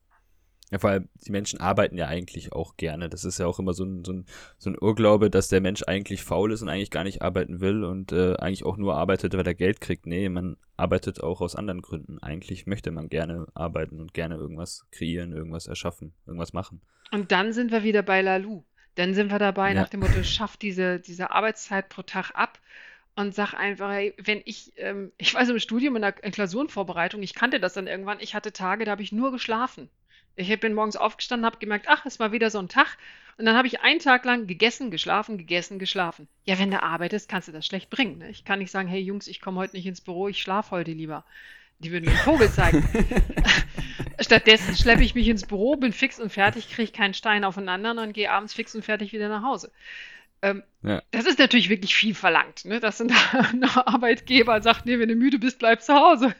Ja, vor allem, die Menschen arbeiten ja eigentlich auch gerne. Das ist ja auch immer so ein, so ein, so ein Irrglaube, dass der Mensch eigentlich faul ist und eigentlich gar nicht arbeiten will und äh, eigentlich auch nur arbeitet, weil er Geld kriegt. Nee, man arbeitet auch aus anderen Gründen. Eigentlich möchte man gerne arbeiten und gerne irgendwas kreieren, irgendwas erschaffen, irgendwas machen. Und dann sind wir wieder bei Lalu. Dann sind wir dabei ja. nach dem Motto, schaff diese, diese Arbeitszeit pro Tag ab und sag einfach, hey, wenn ich, ähm, ich weiß im Studium in der Klausurenvorbereitung, ich kannte das dann irgendwann, ich hatte Tage, da habe ich nur geschlafen. Ich bin morgens aufgestanden, habe gemerkt, ach, es war wieder so ein Tag. Und dann habe ich einen Tag lang gegessen, geschlafen, gegessen, geschlafen. Ja, wenn du arbeitest, kannst du das schlecht bringen. Ne? Ich kann nicht sagen, hey Jungs, ich komme heute nicht ins Büro, ich schlafe heute lieber. Die würden mir einen Vogel zeigen. [LAUGHS] Stattdessen schleppe ich mich ins Büro, bin fix und fertig, kriege keinen Stein aufeinander und gehe abends fix und fertig wieder nach Hause. Ähm, ja. Das ist natürlich wirklich viel verlangt, ne? dass ein, [LAUGHS] ein Arbeitgeber sagt, nee, wenn du müde bist, bleib zu Hause.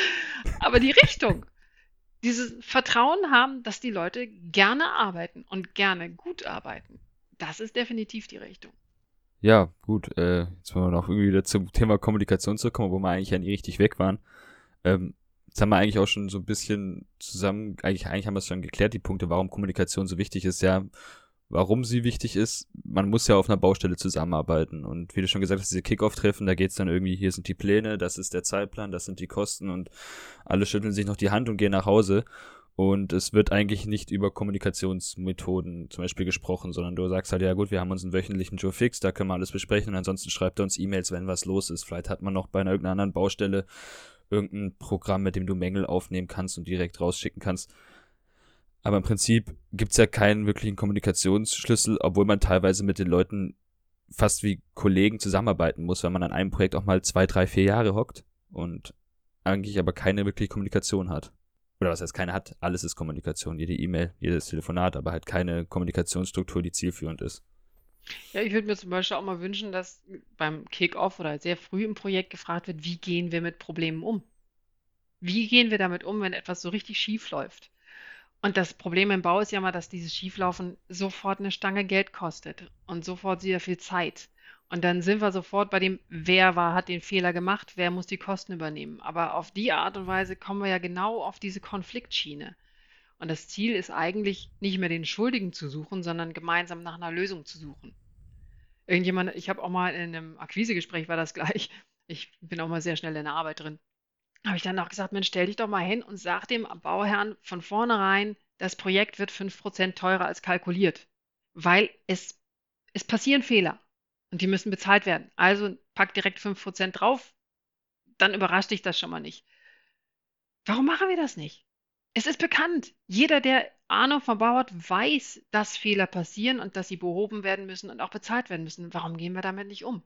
[LAUGHS] aber die Richtung, dieses Vertrauen haben, dass die Leute gerne arbeiten und gerne gut arbeiten, das ist definitiv die Richtung. Ja, gut. Äh, jetzt wollen wir noch irgendwie wieder zum Thema Kommunikation zurückkommen, wo wir eigentlich ja nie richtig weg waren. Ähm, jetzt haben wir eigentlich auch schon so ein bisschen zusammen, eigentlich, eigentlich haben wir es schon geklärt, die Punkte, warum Kommunikation so wichtig ist. Ja, warum sie wichtig ist. Man muss ja auf einer Baustelle zusammenarbeiten. Und wie du schon gesagt hast, diese Kickoff-Treffen, da geht's dann irgendwie, hier sind die Pläne, das ist der Zeitplan, das sind die Kosten und alle schütteln sich noch die Hand und gehen nach Hause. Und es wird eigentlich nicht über Kommunikationsmethoden zum Beispiel gesprochen, sondern du sagst halt, ja gut, wir haben uns einen wöchentlichen Joe fix, da können wir alles besprechen und ansonsten schreibt er uns E-Mails, wenn was los ist. Vielleicht hat man noch bei einer irgendeiner anderen Baustelle irgendein Programm, mit dem du Mängel aufnehmen kannst und direkt rausschicken kannst. Aber im Prinzip gibt es ja keinen wirklichen Kommunikationsschlüssel, obwohl man teilweise mit den Leuten fast wie Kollegen zusammenarbeiten muss, wenn man an einem Projekt auch mal zwei, drei, vier Jahre hockt und eigentlich aber keine wirkliche Kommunikation hat. Oder was heißt keine hat, alles ist Kommunikation, jede E-Mail, jedes Telefonat, aber halt keine Kommunikationsstruktur, die zielführend ist. Ja, ich würde mir zum Beispiel auch mal wünschen, dass beim Kick-Off oder sehr früh im Projekt gefragt wird, wie gehen wir mit Problemen um? Wie gehen wir damit um, wenn etwas so richtig schief läuft? Und das Problem im Bau ist ja mal, dass dieses Schieflaufen sofort eine Stange Geld kostet und sofort sehr viel Zeit. Und dann sind wir sofort bei dem, wer war, hat den Fehler gemacht, wer muss die Kosten übernehmen. Aber auf die Art und Weise kommen wir ja genau auf diese Konfliktschiene. Und das Ziel ist eigentlich nicht mehr den Schuldigen zu suchen, sondern gemeinsam nach einer Lösung zu suchen. Irgendjemand, ich habe auch mal in einem Akquisegespräch war das gleich. Ich bin auch mal sehr schnell in der Arbeit drin habe ich dann auch gesagt, Mensch, stell dich doch mal hin und sag dem Bauherrn von vornherein, das Projekt wird 5% teurer als kalkuliert, weil es, es passieren Fehler und die müssen bezahlt werden. Also pack direkt 5% drauf, dann überrascht dich das schon mal nicht. Warum machen wir das nicht? Es ist bekannt. Jeder, der Ahnung vom Bau hat, weiß, dass Fehler passieren und dass sie behoben werden müssen und auch bezahlt werden müssen. Warum gehen wir damit nicht um?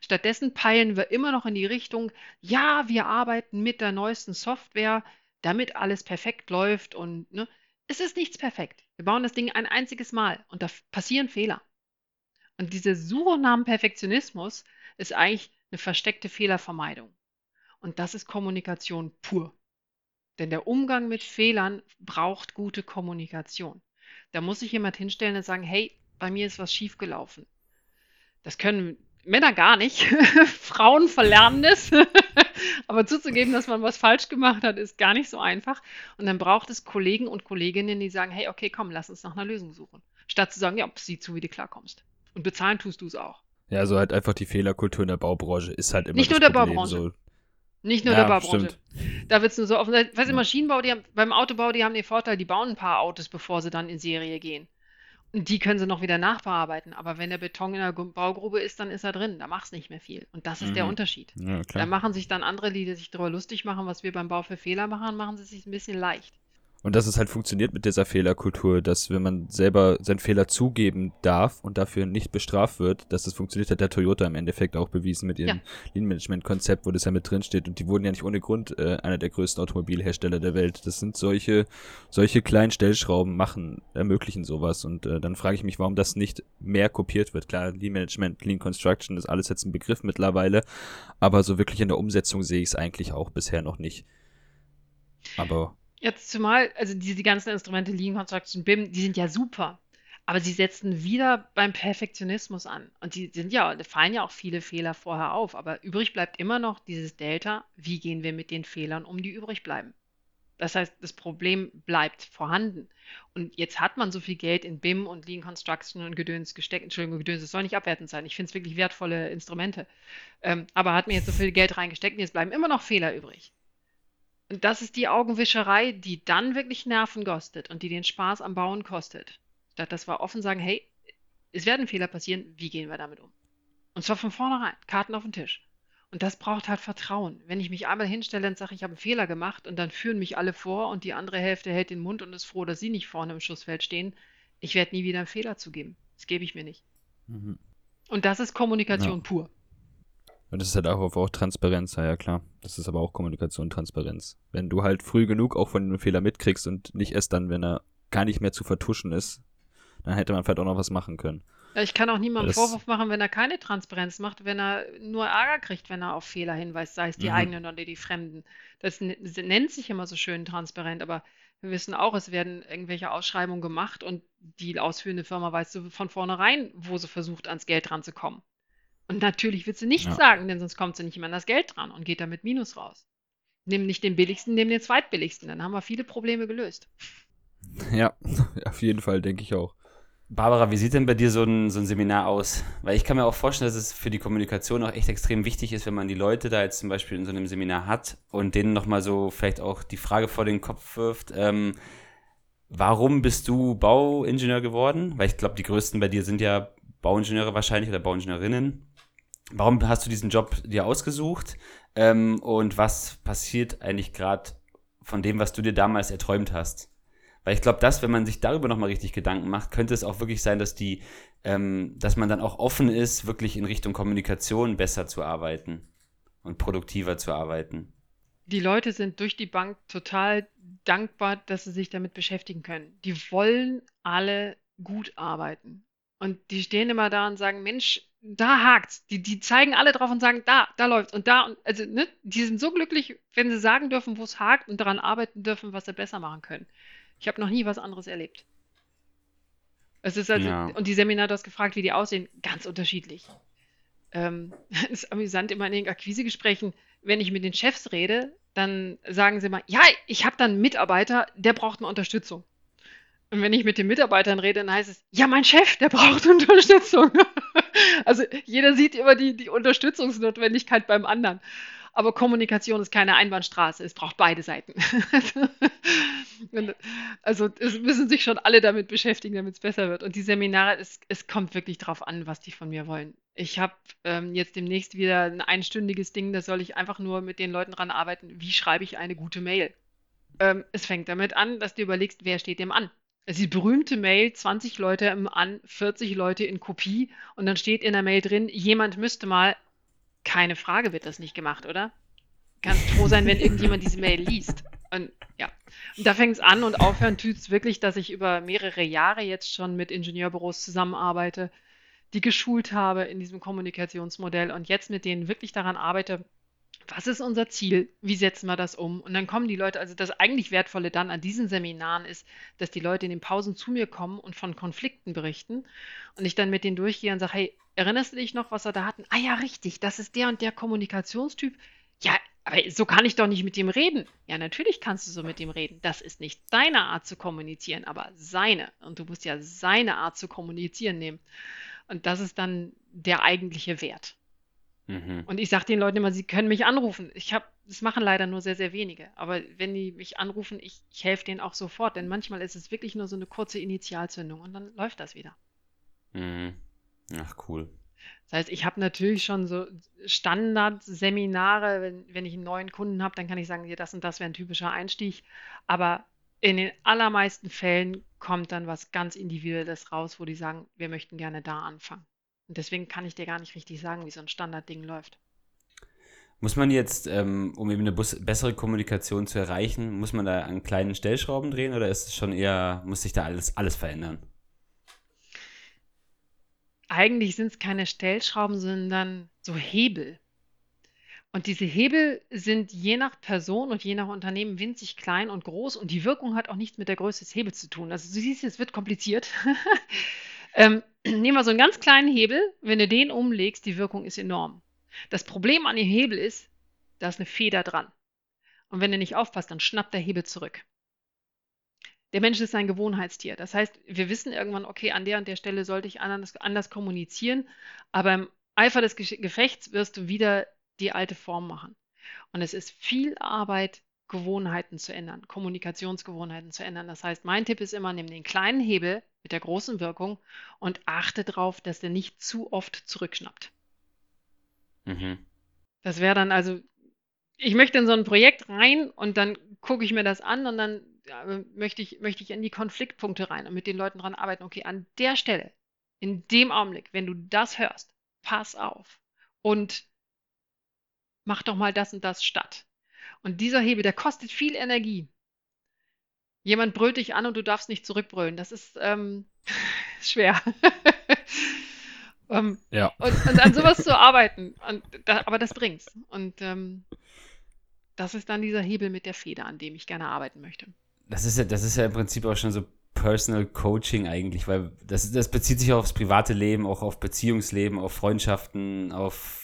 Stattdessen peilen wir immer noch in die Richtung, ja, wir arbeiten mit der neuesten Software, damit alles perfekt läuft und ne, es ist nichts perfekt. Wir bauen das Ding ein einziges Mal und da passieren Fehler. Und diese Suche nach Perfektionismus ist eigentlich eine versteckte Fehlervermeidung. Und das ist Kommunikation pur. Denn der Umgang mit Fehlern braucht gute Kommunikation. Da muss sich jemand hinstellen und sagen, hey, bei mir ist was schiefgelaufen. Das können Männer gar nicht. [LAUGHS] Frauen verlernen es. [LAUGHS] Aber zuzugeben, dass man was falsch gemacht hat, ist gar nicht so einfach. Und dann braucht es Kollegen und Kolleginnen, die sagen, hey, okay, komm, lass uns nach einer Lösung suchen. Statt zu sagen, ja, sieh zu, wie du klarkommst. Und bezahlen tust du es auch. Ja, so halt einfach die Fehlerkultur in der Baubranche ist halt immer Nicht nur der Problem. Baubranche. So, nicht nur ja, der Baubranche. Stimmt. Da wird es nur so offen. Weißt du, Maschinenbau, die haben, beim Autobau, die haben den Vorteil, die bauen ein paar Autos, bevor sie dann in Serie gehen. Und die können sie noch wieder nachbearbeiten. Aber wenn der Beton in der Baugrube ist, dann ist er drin. Da macht es nicht mehr viel. Und das ist mhm. der Unterschied. Ja, da machen sich dann andere, die sich darüber lustig machen, was wir beim Bau für Fehler machen, machen sie sich ein bisschen leicht. Und dass es halt funktioniert mit dieser Fehlerkultur, dass wenn man selber seinen Fehler zugeben darf und dafür nicht bestraft wird, dass das funktioniert, hat der Toyota im Endeffekt auch bewiesen mit ihrem ja. Lean-Management-Konzept, wo das ja mit drin steht. Und die wurden ja nicht ohne Grund äh, einer der größten Automobilhersteller der Welt. Das sind solche, solche kleinen Stellschrauben machen, ermöglichen sowas. Und äh, dann frage ich mich, warum das nicht mehr kopiert wird. Klar, Lean-Management, Lean Construction ist alles jetzt ein Begriff mittlerweile, aber so wirklich in der Umsetzung sehe ich es eigentlich auch bisher noch nicht. Aber Jetzt zumal, also diese die ganzen Instrumente, Lean Construction, BIM, die sind ja super. Aber sie setzen wieder beim Perfektionismus an. Und die sind ja, da fallen ja auch viele Fehler vorher auf. Aber übrig bleibt immer noch dieses Delta. Wie gehen wir mit den Fehlern um, die übrig bleiben? Das heißt, das Problem bleibt vorhanden. Und jetzt hat man so viel Geld in BIM und Lean Construction und Gedöns gesteckt. Entschuldigung, Gedöns, das soll nicht abwertend sein. Ich finde es wirklich wertvolle Instrumente. Ähm, aber hat mir jetzt so viel Geld reingesteckt und jetzt bleiben immer noch Fehler übrig. Und das ist die Augenwischerei, die dann wirklich Nerven kostet und die den Spaß am Bauen kostet. Statt dass wir offen sagen, hey, es werden Fehler passieren, wie gehen wir damit um? Und zwar von vornherein, Karten auf den Tisch. Und das braucht halt Vertrauen. Wenn ich mich einmal hinstelle und sage, ich habe einen Fehler gemacht und dann führen mich alle vor und die andere Hälfte hält den Mund und ist froh, dass sie nicht vorne im Schussfeld stehen, ich werde nie wieder einen Fehler zugeben. Das gebe ich mir nicht. Mhm. Und das ist Kommunikation ja. pur. Und das ist halt auch, auch Transparenz, ja, ja klar. Das ist aber auch Kommunikation, Transparenz. Wenn du halt früh genug auch von einem Fehler mitkriegst und nicht erst dann, wenn er gar nicht mehr zu vertuschen ist, dann hätte man vielleicht auch noch was machen können. Ich kann auch niemandem das Vorwurf machen, wenn er keine Transparenz macht, wenn er nur Ärger kriegt, wenn er auf Fehler hinweist, sei es die mhm. eigenen oder die Fremden. Das nennt sich immer so schön transparent, aber wir wissen auch, es werden irgendwelche Ausschreibungen gemacht und die ausführende Firma weiß so von vornherein, wo sie versucht, ans Geld ranzukommen. Und natürlich wird sie nichts ja. sagen, denn sonst kommt sie nicht mehr an das Geld dran und geht damit Minus raus. Nimm nicht den billigsten, nimm den zweitbilligsten, dann haben wir viele Probleme gelöst. [LAUGHS] Ja, [LAUGHS] auf jeden Fall, denke ich auch. Barbara, wie sieht denn bei dir so ein, so ein Seminar aus? Weil ich kann mir auch vorstellen, dass es für die Kommunikation auch echt extrem wichtig ist, wenn man die Leute da jetzt zum Beispiel in so einem Seminar hat und denen nochmal so vielleicht auch die Frage vor den Kopf wirft, ähm, warum bist du Bauingenieur geworden? Weil ich glaube, die größten bei dir sind ja Bauingenieure wahrscheinlich oder Bauingenieurinnen. Warum hast du diesen Job dir ausgesucht? Ähm, und was passiert eigentlich gerade von dem, was du dir damals erträumt hast? Weil ich glaube, dass, wenn man sich darüber nochmal richtig Gedanken macht, könnte es auch wirklich sein, dass die, ähm, dass man dann auch offen ist, wirklich in Richtung Kommunikation besser zu arbeiten und produktiver zu arbeiten. Die Leute sind durch die Bank total dankbar, dass sie sich damit beschäftigen können. Die wollen alle gut arbeiten. Und die stehen immer da und sagen, Mensch, da hakt's. Die, die zeigen alle drauf und sagen, da, da läuft's und da. Und, also, ne, die sind so glücklich, wenn sie sagen dürfen, wo es hakt und daran arbeiten dürfen, was sie besser machen können. Ich habe noch nie was anderes erlebt. Es ist also, ja. und die Seminare, du hast gefragt, wie die aussehen, ganz unterschiedlich. Ähm, es [LAUGHS] ist amüsant immer in den Akquisegesprächen, wenn ich mit den Chefs rede, dann sagen sie mal, ja, ich habe dann einen Mitarbeiter, der braucht eine Unterstützung. Und wenn ich mit den Mitarbeitern rede, dann heißt es, ja, mein Chef, der braucht [LAUGHS] Unterstützung. Also jeder sieht immer die, die Unterstützungsnotwendigkeit beim anderen. Aber Kommunikation ist keine Einbahnstraße, es braucht beide Seiten. [LAUGHS] also es müssen sich schon alle damit beschäftigen, damit es besser wird. Und die Seminare, es, es kommt wirklich darauf an, was die von mir wollen. Ich habe ähm, jetzt demnächst wieder ein einstündiges Ding, da soll ich einfach nur mit den Leuten dran arbeiten, wie schreibe ich eine gute Mail. Ähm, es fängt damit an, dass du überlegst, wer steht dem an. Also die berühmte Mail, 20 Leute im An, 40 Leute in Kopie und dann steht in der Mail drin, jemand müsste mal keine Frage wird das nicht gemacht, oder? Kannst froh sein, wenn irgendjemand diese Mail liest. Und ja, und da fängt es an und aufhören tut es wirklich, dass ich über mehrere Jahre jetzt schon mit Ingenieurbüros zusammenarbeite, die geschult habe in diesem Kommunikationsmodell und jetzt mit denen wirklich daran arbeite, was ist unser Ziel? Wie setzen wir das um? Und dann kommen die Leute, also das eigentlich Wertvolle dann an diesen Seminaren ist, dass die Leute in den Pausen zu mir kommen und von Konflikten berichten und ich dann mit denen durchgehe und sage, hey, erinnerst du dich noch, was wir da hatten? Ah ja, richtig, das ist der und der Kommunikationstyp. Ja, aber so kann ich doch nicht mit ihm reden. Ja, natürlich kannst du so mit ihm reden. Das ist nicht deine Art zu kommunizieren, aber seine. Und du musst ja seine Art zu kommunizieren nehmen. Und das ist dann der eigentliche Wert. Mhm. Und ich sage den Leuten immer, sie können mich anrufen. Ich habe, das machen leider nur sehr, sehr wenige. Aber wenn die mich anrufen, ich, ich helfe denen auch sofort, denn manchmal ist es wirklich nur so eine kurze Initialzündung und dann läuft das wieder. Mhm. Ach, cool. Das heißt, ich habe natürlich schon so Standardseminare, wenn, wenn ich einen neuen Kunden habe, dann kann ich sagen, hier, das und das wäre ein typischer Einstieg. Aber in den allermeisten Fällen kommt dann was ganz Individuelles raus, wo die sagen, wir möchten gerne da anfangen. Und deswegen kann ich dir gar nicht richtig sagen, wie so ein Standardding läuft. Muss man jetzt, ähm, um eben eine bessere Kommunikation zu erreichen, muss man da an kleinen Stellschrauben drehen oder ist es schon eher, muss sich da alles, alles verändern? Eigentlich sind es keine Stellschrauben, sondern so Hebel. Und diese Hebel sind je nach Person und je nach Unternehmen winzig klein und groß und die Wirkung hat auch nichts mit der Größe des Hebels zu tun. Also du siehst, es wird kompliziert. [LAUGHS] ähm, [CLEARS THROAT] nehmen wir so einen ganz kleinen Hebel, wenn du den umlegst, die Wirkung ist enorm. Das Problem an dem Hebel ist, da ist eine Feder dran. Und wenn du nicht aufpasst, dann schnappt der Hebel zurück. Der Mensch ist ein Gewohnheitstier. Das heißt, wir wissen irgendwann, okay, an der und der Stelle sollte ich anders, anders kommunizieren, aber im Eifer des Gefechts wirst du wieder die alte Form machen. Und es ist viel Arbeit, Gewohnheiten zu ändern, Kommunikationsgewohnheiten zu ändern. Das heißt, mein Tipp ist immer, nimm den kleinen Hebel mit der großen Wirkung und achte darauf, dass der nicht zu oft zurückschnappt. Mhm. Das wäre dann also, ich möchte in so ein Projekt rein und dann gucke ich mir das an und dann ja, möchte, ich, möchte ich in die Konfliktpunkte rein und mit den Leuten dran arbeiten. Okay, an der Stelle, in dem Augenblick, wenn du das hörst, pass auf und mach doch mal das und das statt. Und dieser Hebel, der kostet viel Energie. Jemand brüllt dich an und du darfst nicht zurückbrüllen. Das ist ähm, [LAUGHS] schwer. [LAUGHS] Ähm, ja. Und, und, an sowas zu arbeiten. Da, aber das bringt's. Und ähm, das ist dann dieser Hebel mit der Feder, an dem ich gerne arbeiten möchte. Das ist ja, das ist ja im Prinzip auch schon so Personal Coaching eigentlich, weil das, das bezieht sich auch aufs private Leben, auch auf Beziehungsleben, auf Freundschaften, auf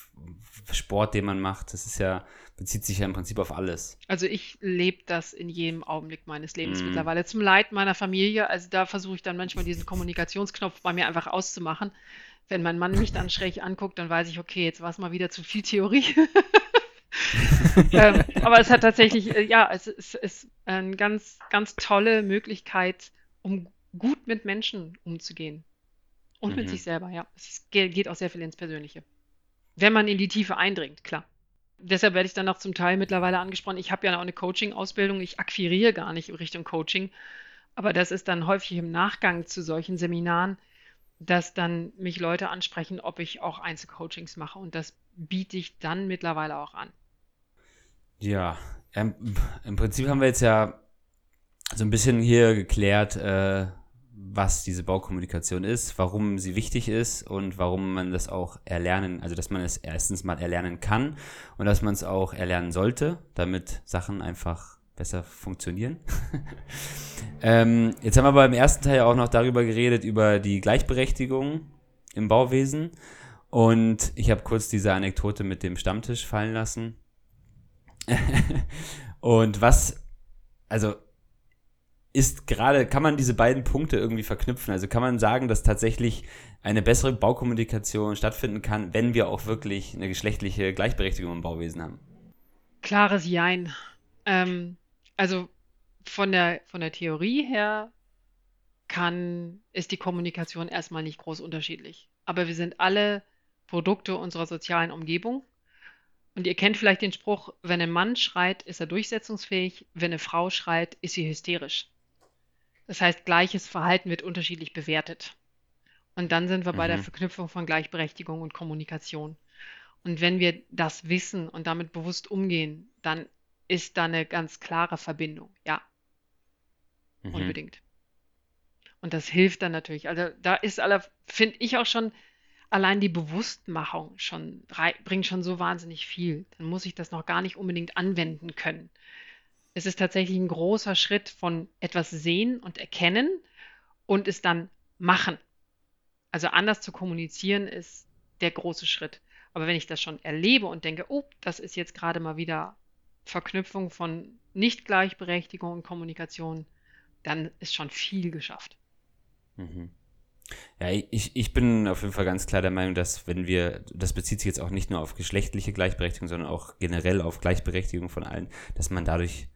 Sport, den man macht. Das ist ja, bezieht sich ja im Prinzip auf alles. Also ich lebe das in jedem Augenblick meines Lebens mm. mittlerweile. Zum Leid meiner Familie. Also da versuche ich dann manchmal diesen Kommunikationsknopf bei mir einfach auszumachen. Wenn mein Mann mich dann [LAUGHS] schräg anguckt, dann weiß ich, okay, jetzt war es mal wieder zu viel Theorie. [LAUGHS] ähm, aber es hat tatsächlich, äh, ja, es, es ist eine ganz, ganz tolle Möglichkeit, um gut mit Menschen umzugehen. Und mhm. mit sich selber, ja. Es geht auch sehr viel ins Persönliche. Wenn man in die Tiefe eindringt, klar. Deshalb werde ich dann auch zum Teil mittlerweile angesprochen. Ich habe ja auch eine Coaching-Ausbildung. Ich akquiriere gar nicht in Richtung Coaching. Aber das ist dann häufig im Nachgang zu solchen Seminaren, dass dann mich Leute ansprechen, ob ich auch Einzelcoachings mache. Und das biete ich dann mittlerweile auch an. Ja, ähm, im Prinzip haben wir jetzt ja so ein bisschen hier geklärt, äh, was diese Baukommunikation ist, warum sie wichtig ist und warum man das auch erlernen, also dass man es erstens mal erlernen kann und dass man es auch erlernen sollte, damit Sachen einfach besser funktionieren. [LAUGHS] ähm, jetzt haben wir aber im ersten Teil auch noch darüber geredet, über die Gleichberechtigung im Bauwesen. Und ich habe kurz diese Anekdote mit dem Stammtisch fallen lassen. [LAUGHS] und was, also ist gerade, kann man diese beiden Punkte irgendwie verknüpfen? Also kann man sagen, dass tatsächlich eine bessere Baukommunikation stattfinden kann, wenn wir auch wirklich eine geschlechtliche Gleichberechtigung im Bauwesen haben? Klares Jein. Ähm, also von der, von der Theorie her kann, ist die Kommunikation erstmal nicht groß unterschiedlich. Aber wir sind alle Produkte unserer sozialen Umgebung und ihr kennt vielleicht den Spruch, wenn ein Mann schreit, ist er durchsetzungsfähig, wenn eine Frau schreit, ist sie hysterisch. Das heißt, gleiches Verhalten wird unterschiedlich bewertet. Und dann sind wir mhm. bei der mhm. Verknüpfung von Gleichberechtigung und Kommunikation. Und wenn wir das wissen und damit bewusst umgehen, dann ist da eine ganz klare Verbindung. Ja. Mhm. Unbedingt. Und das hilft dann natürlich. Also da ist aller, finde ich auch schon, allein die Bewusstmachung schon bringt schon so wahnsinnig viel. Dann muss ich das noch gar nicht unbedingt anwenden können. Es ist tatsächlich ein großer Schritt von etwas sehen und erkennen und es dann machen. Also anders zu kommunizieren ist der große Schritt. Aber wenn ich das schon erlebe und denke, oh, das ist jetzt gerade mal wieder Verknüpfung von Nicht-Gleichberechtigung und Kommunikation, dann ist schon viel geschafft. Mhm. Ja, ich, ich bin auf jeden Fall ganz klar der Meinung, dass wenn wir, das bezieht sich jetzt auch nicht nur auf geschlechtliche Gleichberechtigung, sondern auch generell auf Gleichberechtigung von allen, dass man dadurch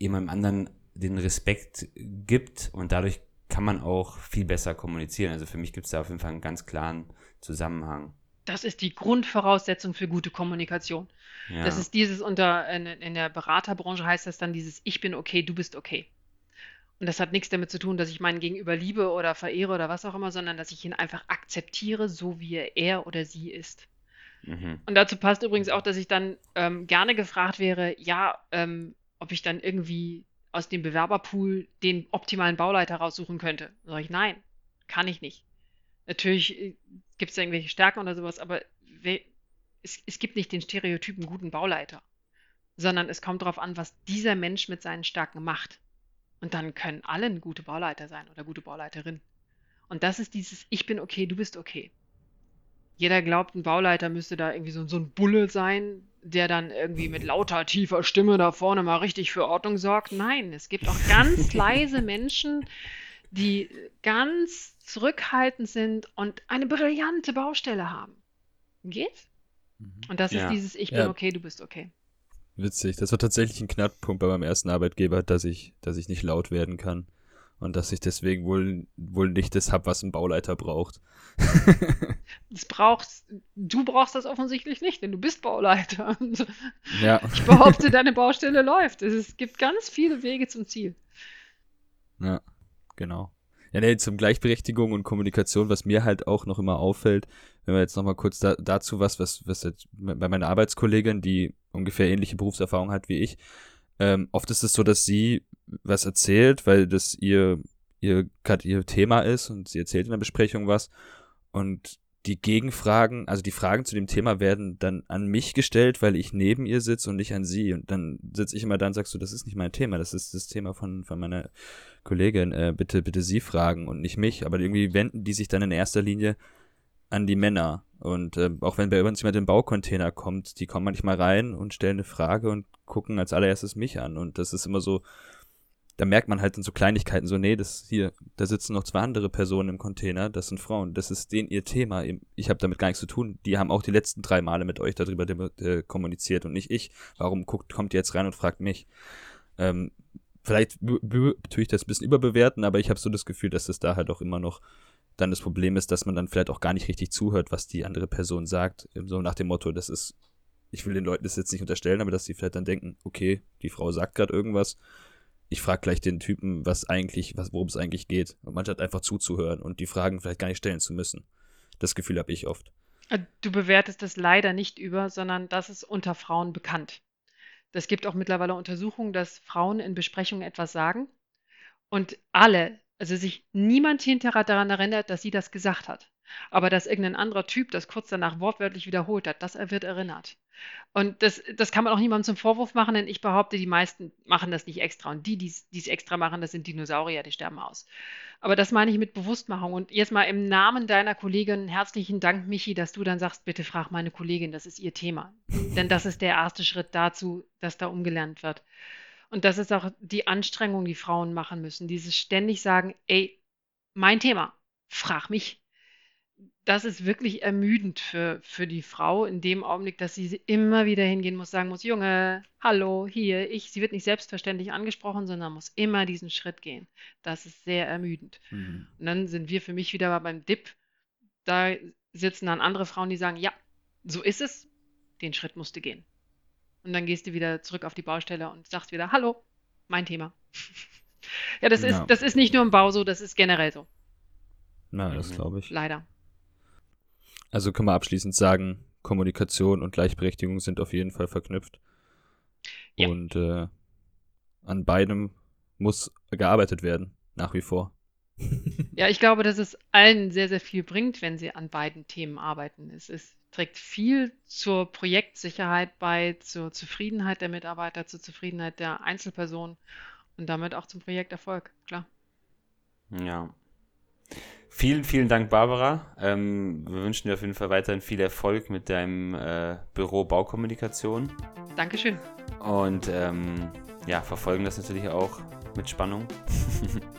jemandem anderen den Respekt gibt und dadurch kann man auch viel besser kommunizieren. Also für mich gibt es da auf jeden Fall einen ganz klaren Zusammenhang. Das ist die Grundvoraussetzung für gute Kommunikation. Ja. Das ist dieses unter in, in der Beraterbranche heißt das dann dieses Ich bin okay, du bist okay. Und das hat nichts damit zu tun, dass ich meinen Gegenüber liebe oder verehre oder was auch immer, sondern dass ich ihn einfach akzeptiere, so wie er oder sie ist. Mhm. Und dazu passt übrigens auch, dass ich dann ähm, gerne gefragt wäre, ja, ähm, ob ich dann irgendwie aus dem Bewerberpool den optimalen Bauleiter raussuchen könnte. Da sage ich, nein, kann ich nicht. Natürlich äh, gibt es irgendwelche Stärken oder sowas, aber es, es gibt nicht den Stereotypen guten Bauleiter, sondern es kommt darauf an, was dieser Mensch mit seinen Stärken macht. Und dann können alle gute Bauleiter sein oder gute Bauleiterin. Und das ist dieses Ich bin okay, du bist okay. Jeder glaubt, ein Bauleiter müsste da irgendwie so, so ein Bulle sein, der dann irgendwie mit lauter, tiefer Stimme da vorne mal richtig für Ordnung sorgt. Nein, es gibt auch ganz [LAUGHS] leise Menschen, die ganz zurückhaltend sind und eine brillante Baustelle haben. Geht? Mhm. Und das ja. ist dieses Ich bin ja. okay, du bist okay. Witzig. Das war tatsächlich ein Knackpunkt bei meinem ersten Arbeitgeber, dass ich, dass ich nicht laut werden kann. Und dass ich deswegen wohl, wohl nicht das habe, was ein Bauleiter braucht. [LAUGHS] das brauchst, du brauchst das offensichtlich nicht, denn du bist Bauleiter. [LAUGHS] Ja. Ich behaupte, deine Baustelle läuft. Es gibt ganz viele Wege zum Ziel. Ja, genau. Ja, nee, zum Gleichberechtigung und Kommunikation, was mir halt auch noch immer auffällt, wenn wir jetzt nochmal kurz da, dazu was, was, was jetzt bei meiner Arbeitskollegin, die ungefähr ähnliche Berufserfahrung hat wie ich, ähm, oft ist es so, dass sie was erzählt, weil das ihr, ihr, gerade ihr Thema ist und sie erzählt in der Besprechung was und die Gegenfragen, also die Fragen zu dem Thema werden dann an mich gestellt, weil ich neben ihr sitze und nicht an sie. Und dann sitze ich immer da und sagst du, das ist nicht mein Thema, das ist das Thema von, von meiner Kollegin. Äh, bitte, bitte sie fragen und nicht mich. Aber irgendwie wenden die sich dann in erster Linie an die Männer. Und äh, auch wenn bei uns jemand im Baucontainer kommt, die kommen manchmal rein und stellen eine Frage und gucken als allererstes mich an. Und das ist immer so, da merkt man halt in so Kleinigkeiten so, nee, das hier, da sitzen noch zwei andere Personen im Container, das sind Frauen, das ist denen ihr Thema. Ich habe damit gar nichts zu tun. Die haben auch die letzten drei Male mit euch darüber äh, kommuniziert und nicht ich. Warum guckt, kommt ihr jetzt rein und fragt mich? Ähm, vielleicht tue ich das ein bisschen überbewerten, aber ich habe so das Gefühl, dass es da halt auch immer noch dann das Problem ist, dass man dann vielleicht auch gar nicht richtig zuhört, was die andere Person sagt. So nach dem Motto, das ist, ich will den Leuten das jetzt nicht unterstellen, aber dass sie vielleicht dann denken, okay, die Frau sagt gerade irgendwas ich frage gleich den Typen, was eigentlich, was, worum es eigentlich geht. Und man hat einfach zuzuhören und die Fragen vielleicht gar nicht stellen zu müssen. Das Gefühl habe ich oft. Äh, du bewertest das leider nicht über, sondern das ist unter Frauen bekannt. Es gibt auch mittlerweile Untersuchungen, dass Frauen in Besprechungen etwas sagen und alle, also sich niemand hinterher daran erinnert, dass sie das gesagt hat. Aber dass irgendein anderer Typ das kurz danach wortwörtlich wiederholt hat, das wird erinnert. Und das, das kann man auch niemandem zum Vorwurf machen, denn ich behaupte, die meisten machen das nicht extra. Und die, die es extra machen, das sind Dinosaurier, die sterben aus. Aber das meine ich mit Bewusstmachung. Und jetzt mal im Namen deiner Kollegin herzlichen Dank, Michi, dass du dann sagst, bitte frag meine Kollegin, das ist ihr Thema. denn das ist der erste Schritt dazu, dass da umgelernt wird. Und das ist auch die Anstrengung, die Frauen machen müssen. Dieses ständig sagen, ey, mein Thema, frag mich das ist wirklich ermüdend für, für die Frau in dem Augenblick, dass sie immer wieder hingehen muss, sagen muss, Junge, hallo, hier, ich. Sie wird nicht selbstverständlich angesprochen, sondern muss immer diesen Schritt gehen. Das ist sehr ermüdend. Mhm. Und dann sind wir für mich wieder beim Dip. Da sitzen dann andere Frauen, die sagen, ja, so ist es, den Schritt musst du gehen. Und dann gehst du wieder zurück auf die Baustelle und sagst wieder, hallo, mein Thema. [LAUGHS] ja, das, ja. Ist, das ist nicht nur im Bau so, das ist generell so. Na, das glaube ich. Leider. Also kann man abschließend sagen, Kommunikation und Gleichberechtigung sind auf jeden Fall verknüpft. Ja. Und äh, an beidem muss gearbeitet werden, nach wie vor. [LAUGHS] ja, ich glaube, dass es allen sehr, sehr viel bringt, wenn sie an beiden Themen arbeiten. Es ist, trägt viel zur Projektsicherheit bei, zur Zufriedenheit der Mitarbeiter, zur Zufriedenheit der Einzelperson und damit auch zum Projekterfolg, klar. Ja. Vielen, vielen Dank, Barbara. Ähm, wir wünschen dir auf jeden Fall weiterhin viel Erfolg mit deinem äh, Büro Baukommunikation. Dankeschön. Und ähm, ja, verfolgen das natürlich auch mit Spannung.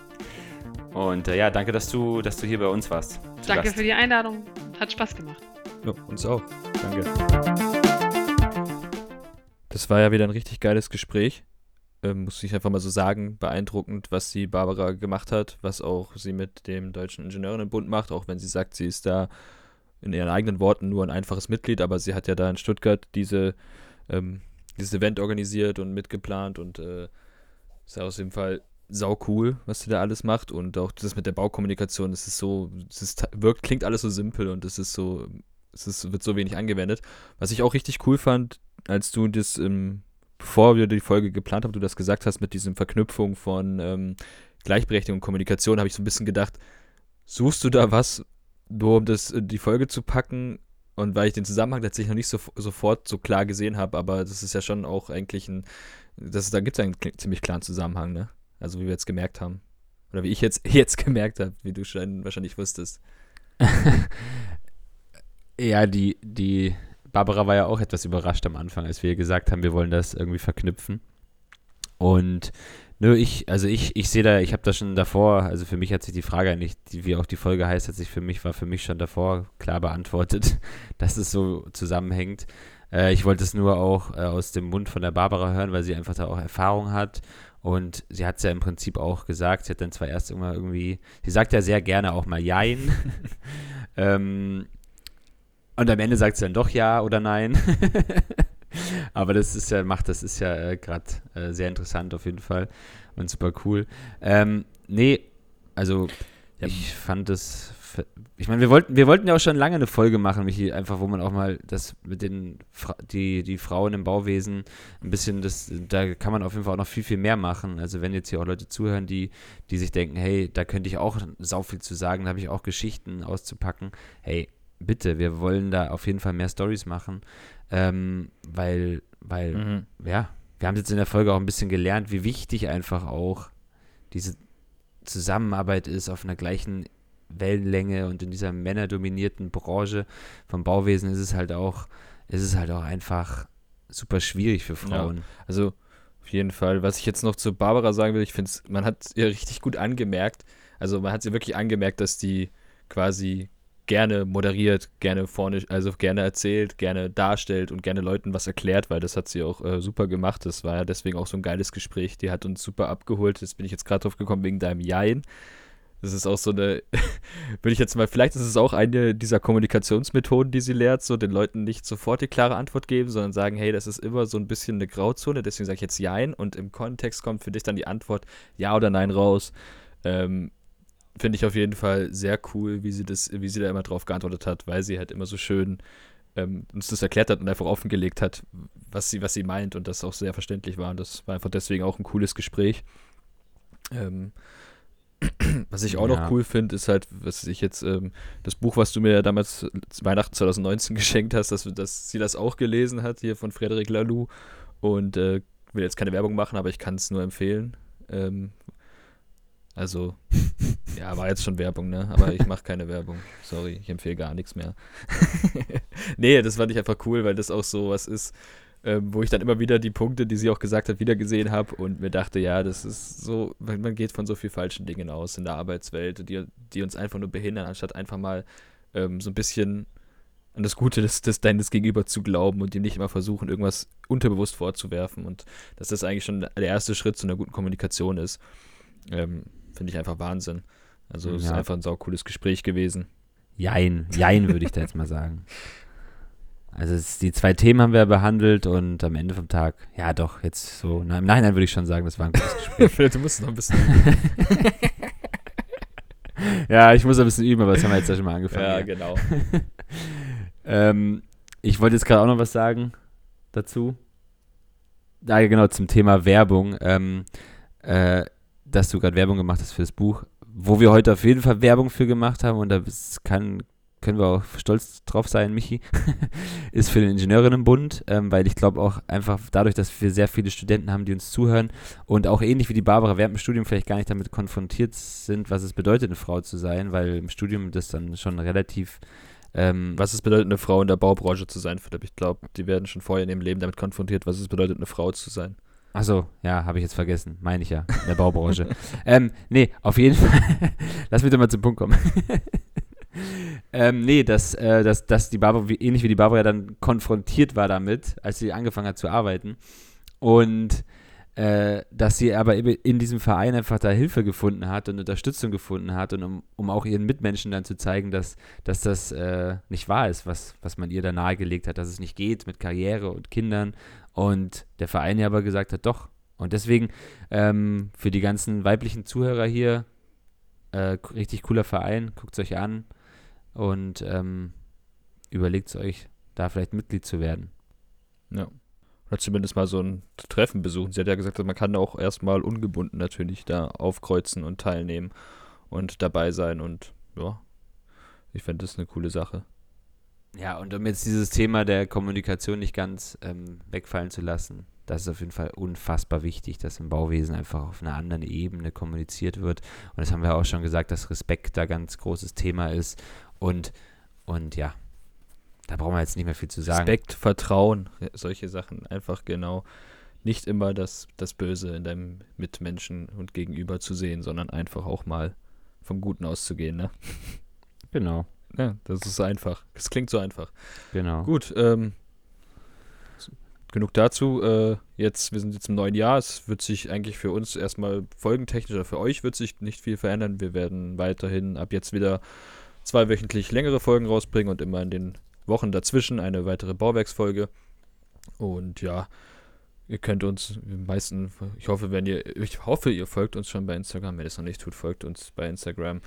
[LAUGHS] Und äh, ja, danke, dass du, dass du hier bei uns warst. Danke Gast. für die Einladung. Hat Spaß gemacht. Ja, uns auch. Danke. Das war ja wieder ein richtig geiles Gespräch ähm, muss ich einfach mal so sagen, beeindruckend, was die Barbara gemacht hat, was auch sie mit dem Deutschen Ingenieurinnenbund macht, auch wenn sie sagt, sie ist da in ihren eigenen Worten nur ein einfaches Mitglied, aber sie hat ja da in Stuttgart diese, ähm, dieses Event organisiert und mitgeplant und äh, ist aus dem Fall sau cool, was sie da alles macht und auch das mit der Baukommunikation, es ist so, es ist, wirkt, klingt alles so simpel und es ist so, es ist, wird so wenig angewendet. Was ich auch richtig cool fand, als du das im bevor wir die Folge geplant haben, du das gesagt hast mit diesem Verknüpfung von ähm, Gleichberechtigung und Kommunikation, habe ich so ein bisschen gedacht, suchst du da was, nur um das in die Folge zu packen? Und weil ich den Zusammenhang tatsächlich noch nicht so, sofort so klar gesehen habe, aber das ist ja schon auch eigentlich ein, das, da gibt es einen ziemlich klaren Zusammenhang, ne? Also wie wir jetzt gemerkt haben. Oder wie ich jetzt, [LAUGHS] jetzt gemerkt habe, wie du schon wahrscheinlich wusstest. [LAUGHS] ja, die, die, Barbara war ja auch etwas überrascht am Anfang, als wir gesagt haben, wir wollen das irgendwie verknüpfen. Und nö, ich, also ich, ich sehe da, ich habe das schon davor, also für mich hat sich die Frage eigentlich, die, wie auch die Folge heißt, hat sich für mich, war für mich schon davor klar beantwortet, [LAUGHS] dass es so zusammenhängt. Äh, ich wollte es nur auch äh, aus dem Mund von der Barbara hören, weil sie einfach da auch Erfahrung hat. Und sie hat es ja im Prinzip auch gesagt, sie hat dann zwar erst immer irgendwie, sie sagt ja sehr gerne auch mal Jein. [LAUGHS] ähm, und am Ende sagt sie dann doch ja oder nein. [LAUGHS] Aber das ist ja, macht, das ist ja äh, gerade äh, sehr interessant auf jeden Fall und super cool. Ähm, nee, also ja. ich fand das, ich meine, wir wollten, wir wollten ja auch schon lange eine Folge machen, Michi, einfach, wo man auch mal das mit den, die, die Frauen im Bauwesen ein bisschen, das, da kann man auf jeden Fall auch noch viel, viel mehr machen. Also wenn jetzt hier auch Leute zuhören, die, die sich denken, hey, da könnte ich auch sau viel zu sagen, da habe ich auch Geschichten auszupacken. Hey, bitte, wir wollen da auf jeden Fall mehr Stories machen, ähm, weil, weil, mhm. ja, wir haben jetzt in der Folge auch ein bisschen gelernt, wie wichtig einfach auch diese Zusammenarbeit ist auf einer gleichen Wellenlänge und in dieser männerdominierten Branche vom Bauwesen ist es halt auch, ist es halt auch einfach super schwierig für Frauen. Ja, also auf jeden Fall. Was ich jetzt noch zu Barbara sagen will, ich finde, man hat ihr richtig gut angemerkt, also man hat sie wirklich angemerkt, dass die quasi gerne moderiert, gerne vorne, also gerne erzählt, gerne darstellt und gerne Leuten was erklärt, weil das hat sie auch äh, super gemacht. Das war ja deswegen auch so ein geiles Gespräch. Die hat uns super abgeholt. Jetzt bin ich jetzt gerade drauf gekommen wegen deinem Jein. Das ist auch so eine, [LAUGHS] würde ich jetzt mal, vielleicht ist es auch eine dieser Kommunikationsmethoden, die sie lehrt, so den Leuten nicht sofort die klare Antwort geben, sondern sagen, hey, das ist immer so ein bisschen eine Grauzone, deswegen sage ich jetzt Jein und im Kontext kommt für dich dann die Antwort Ja oder Nein raus. Ähm, finde ich auf jeden Fall sehr cool, wie sie das, wie sie da immer drauf geantwortet hat, weil sie halt immer so schön ähm, uns das erklärt hat und einfach offengelegt hat, was sie, was sie meint und das auch sehr verständlich war. Und das war einfach deswegen auch ein cooles Gespräch. Ähm, [CLEARS THROAT] was ich auch ja. noch cool finde, ist halt, was ich jetzt, ähm, das Buch, was du mir damals Weihnachten 2019 [LAUGHS] geschenkt hast, dass, dass sie das auch gelesen hat, hier von Frederic Laloux. Und äh, will jetzt keine Werbung machen, aber ich kann es nur empfehlen. Ähm, also, ja, war jetzt schon Werbung, ne? Aber ich mache keine Werbung. Sorry, ich empfehle gar nichts mehr. [LAUGHS] nee, das fand ich einfach cool, weil das auch so was ist, ähm, wo ich dann immer wieder die Punkte, die sie auch gesagt hat, wieder gesehen habe und mir dachte, ja, das ist so, man geht von so viel falschen Dingen aus in der Arbeitswelt, die, die uns einfach nur behindern, anstatt einfach mal ähm, so ein bisschen an das Gute des, des deines Gegenüber zu glauben und ihm nicht immer versuchen, irgendwas unterbewusst vorzuwerfen und dass das eigentlich schon der erste Schritt zu einer guten Kommunikation ist. Ähm, Finde ich einfach Wahnsinn. Also es ja. ist einfach ein saucooles Gespräch gewesen. Jein, jein würde ich da jetzt mal sagen. Also es, die zwei Themen haben wir behandelt und am Ende vom Tag, ja doch, jetzt so, na, im Nachhinein würde ich schon sagen, das war ein gutes Gespräch. [LAUGHS] Vielleicht du musst noch ein bisschen [LAUGHS] Ja, ich muss ein bisschen üben, aber das haben wir jetzt ja schon mal angefangen. Ja, genau. [LAUGHS] ähm, ich wollte jetzt gerade auch noch was sagen dazu. Ja, genau, zum Thema Werbung. Ähm, äh, dass du gerade Werbung gemacht hast für das Buch, wo wir heute auf jeden Fall Werbung für gemacht haben und da kann, können wir auch stolz drauf sein, Michi, [LAUGHS] ist für den Ingenieurinnenbund, ähm, weil ich glaube auch einfach dadurch, dass wir sehr viele Studenten haben, die uns zuhören und auch ähnlich wie die Barbara während dem Studium vielleicht gar nicht damit konfrontiert sind, was es bedeutet, eine Frau zu sein, weil im Studium das dann schon relativ ähm, was es bedeutet, eine Frau in der Baubranche zu sein, Philipp. Ich glaube, die werden schon vorher in ihrem Leben damit konfrontiert, was es bedeutet, eine Frau zu sein. Achso, ja, habe ich jetzt vergessen. Meine ich ja, in der Baubranche. [LAUGHS] ähm, nee, auf jeden Fall. Lass mich doch mal zum Punkt kommen. [LAUGHS] ähm, nee, dass, äh, dass, dass die Barbara, wie, ähnlich wie die Barbara dann konfrontiert war damit, als sie angefangen hat zu arbeiten. Und äh, dass sie aber in diesem Verein einfach da Hilfe gefunden hat und Unterstützung gefunden hat und um, um auch ihren Mitmenschen dann zu zeigen, dass, dass das äh, nicht wahr ist, was, was man ihr da nahegelegt hat, dass es nicht geht mit Karriere und Kindern und der Verein ja aber gesagt hat, doch. Und deswegen ähm, für die ganzen weiblichen Zuhörer hier, äh, richtig cooler Verein, guckt es euch an und ähm, überlegt es euch, da vielleicht Mitglied zu werden. Ja. Oder zumindest mal so ein Treffen besuchen. Sie hat ja gesagt, man kann auch erstmal ungebunden natürlich da aufkreuzen und teilnehmen und dabei sein und ja, ich fände das eine coole Sache. Ja, und um jetzt dieses Thema der Kommunikation nicht ganz ähm, wegfallen zu lassen, das ist auf jeden Fall unfassbar wichtig, dass im Bauwesen einfach auf einer anderen Ebene kommuniziert wird. Und das haben wir auch schon gesagt, dass Respekt da ganz großes Thema ist. Und, und ja, da brauchen wir jetzt nicht mehr viel zu sagen. Respekt, Vertrauen, solche Sachen. Einfach genau nicht immer das, das Böse in deinem Mitmenschen und Gegenüber zu sehen, sondern einfach auch mal vom Guten auszugehen, ne? Genau. Ja, das ist einfach. Es klingt so einfach. Genau. Gut, ähm, genug dazu. Äh, jetzt, wir sind jetzt im neuen Jahr. Es wird sich eigentlich für uns erstmal folgentechnisch oder für euch wird sich nicht viel verändern. Wir werden weiterhin ab jetzt wieder zweiwöchentlich längere Folgen rausbringen und immer in den Wochen dazwischen eine weitere Bauwerksfolge. Und ja, ihr könnt uns die meisten, ich hoffe, wenn ihr, ich hoffe, ihr folgt uns schon bei Instagram. Wenn ihr es noch nicht tut, folgt uns bei Instagram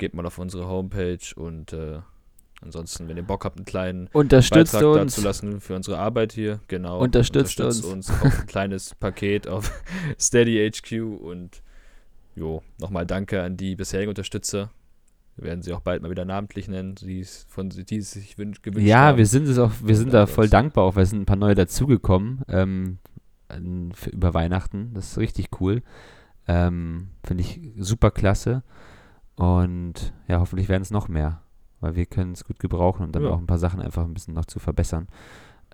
geht mal auf unsere Homepage und äh, ansonsten, wenn ihr Bock habt, einen kleinen unterstützt Beitrag uns. dazu lassen für unsere Arbeit hier, genau. Unterstützt, unterstützt uns. uns auf ein kleines [LAUGHS] Paket auf [LAUGHS] Steady HQ und jo, nochmal danke an die bisherigen Unterstützer. Wir werden sie auch bald mal wieder namentlich nennen, die es von die es sich gewünscht ja, haben. Ja, wir sind es auch, wir sind da voll dankbar, auch weil es sind ein paar neue dazugekommen ähm, über Weihnachten. Das ist richtig cool. Ähm, Finde ich super klasse. Und ja, hoffentlich werden es noch mehr, weil wir können es gut gebrauchen und dann ja. auch ein paar Sachen einfach ein bisschen noch zu verbessern.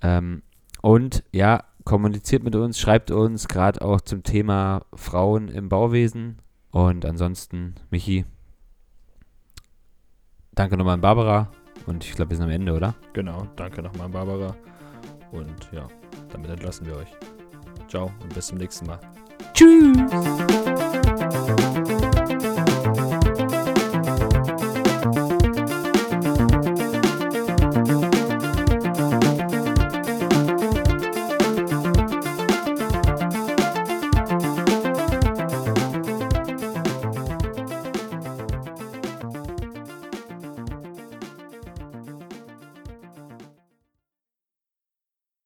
Ähm, und ja, kommuniziert mit uns, schreibt uns, gerade auch zum Thema Frauen im Bauwesen. Und ansonsten, Michi, danke nochmal an Barbara. Und ich glaube, wir sind am Ende, oder? Genau, danke nochmal an Barbara. Und ja, damit entlassen wir euch. Ciao und bis zum nächsten Mal. Tschüss.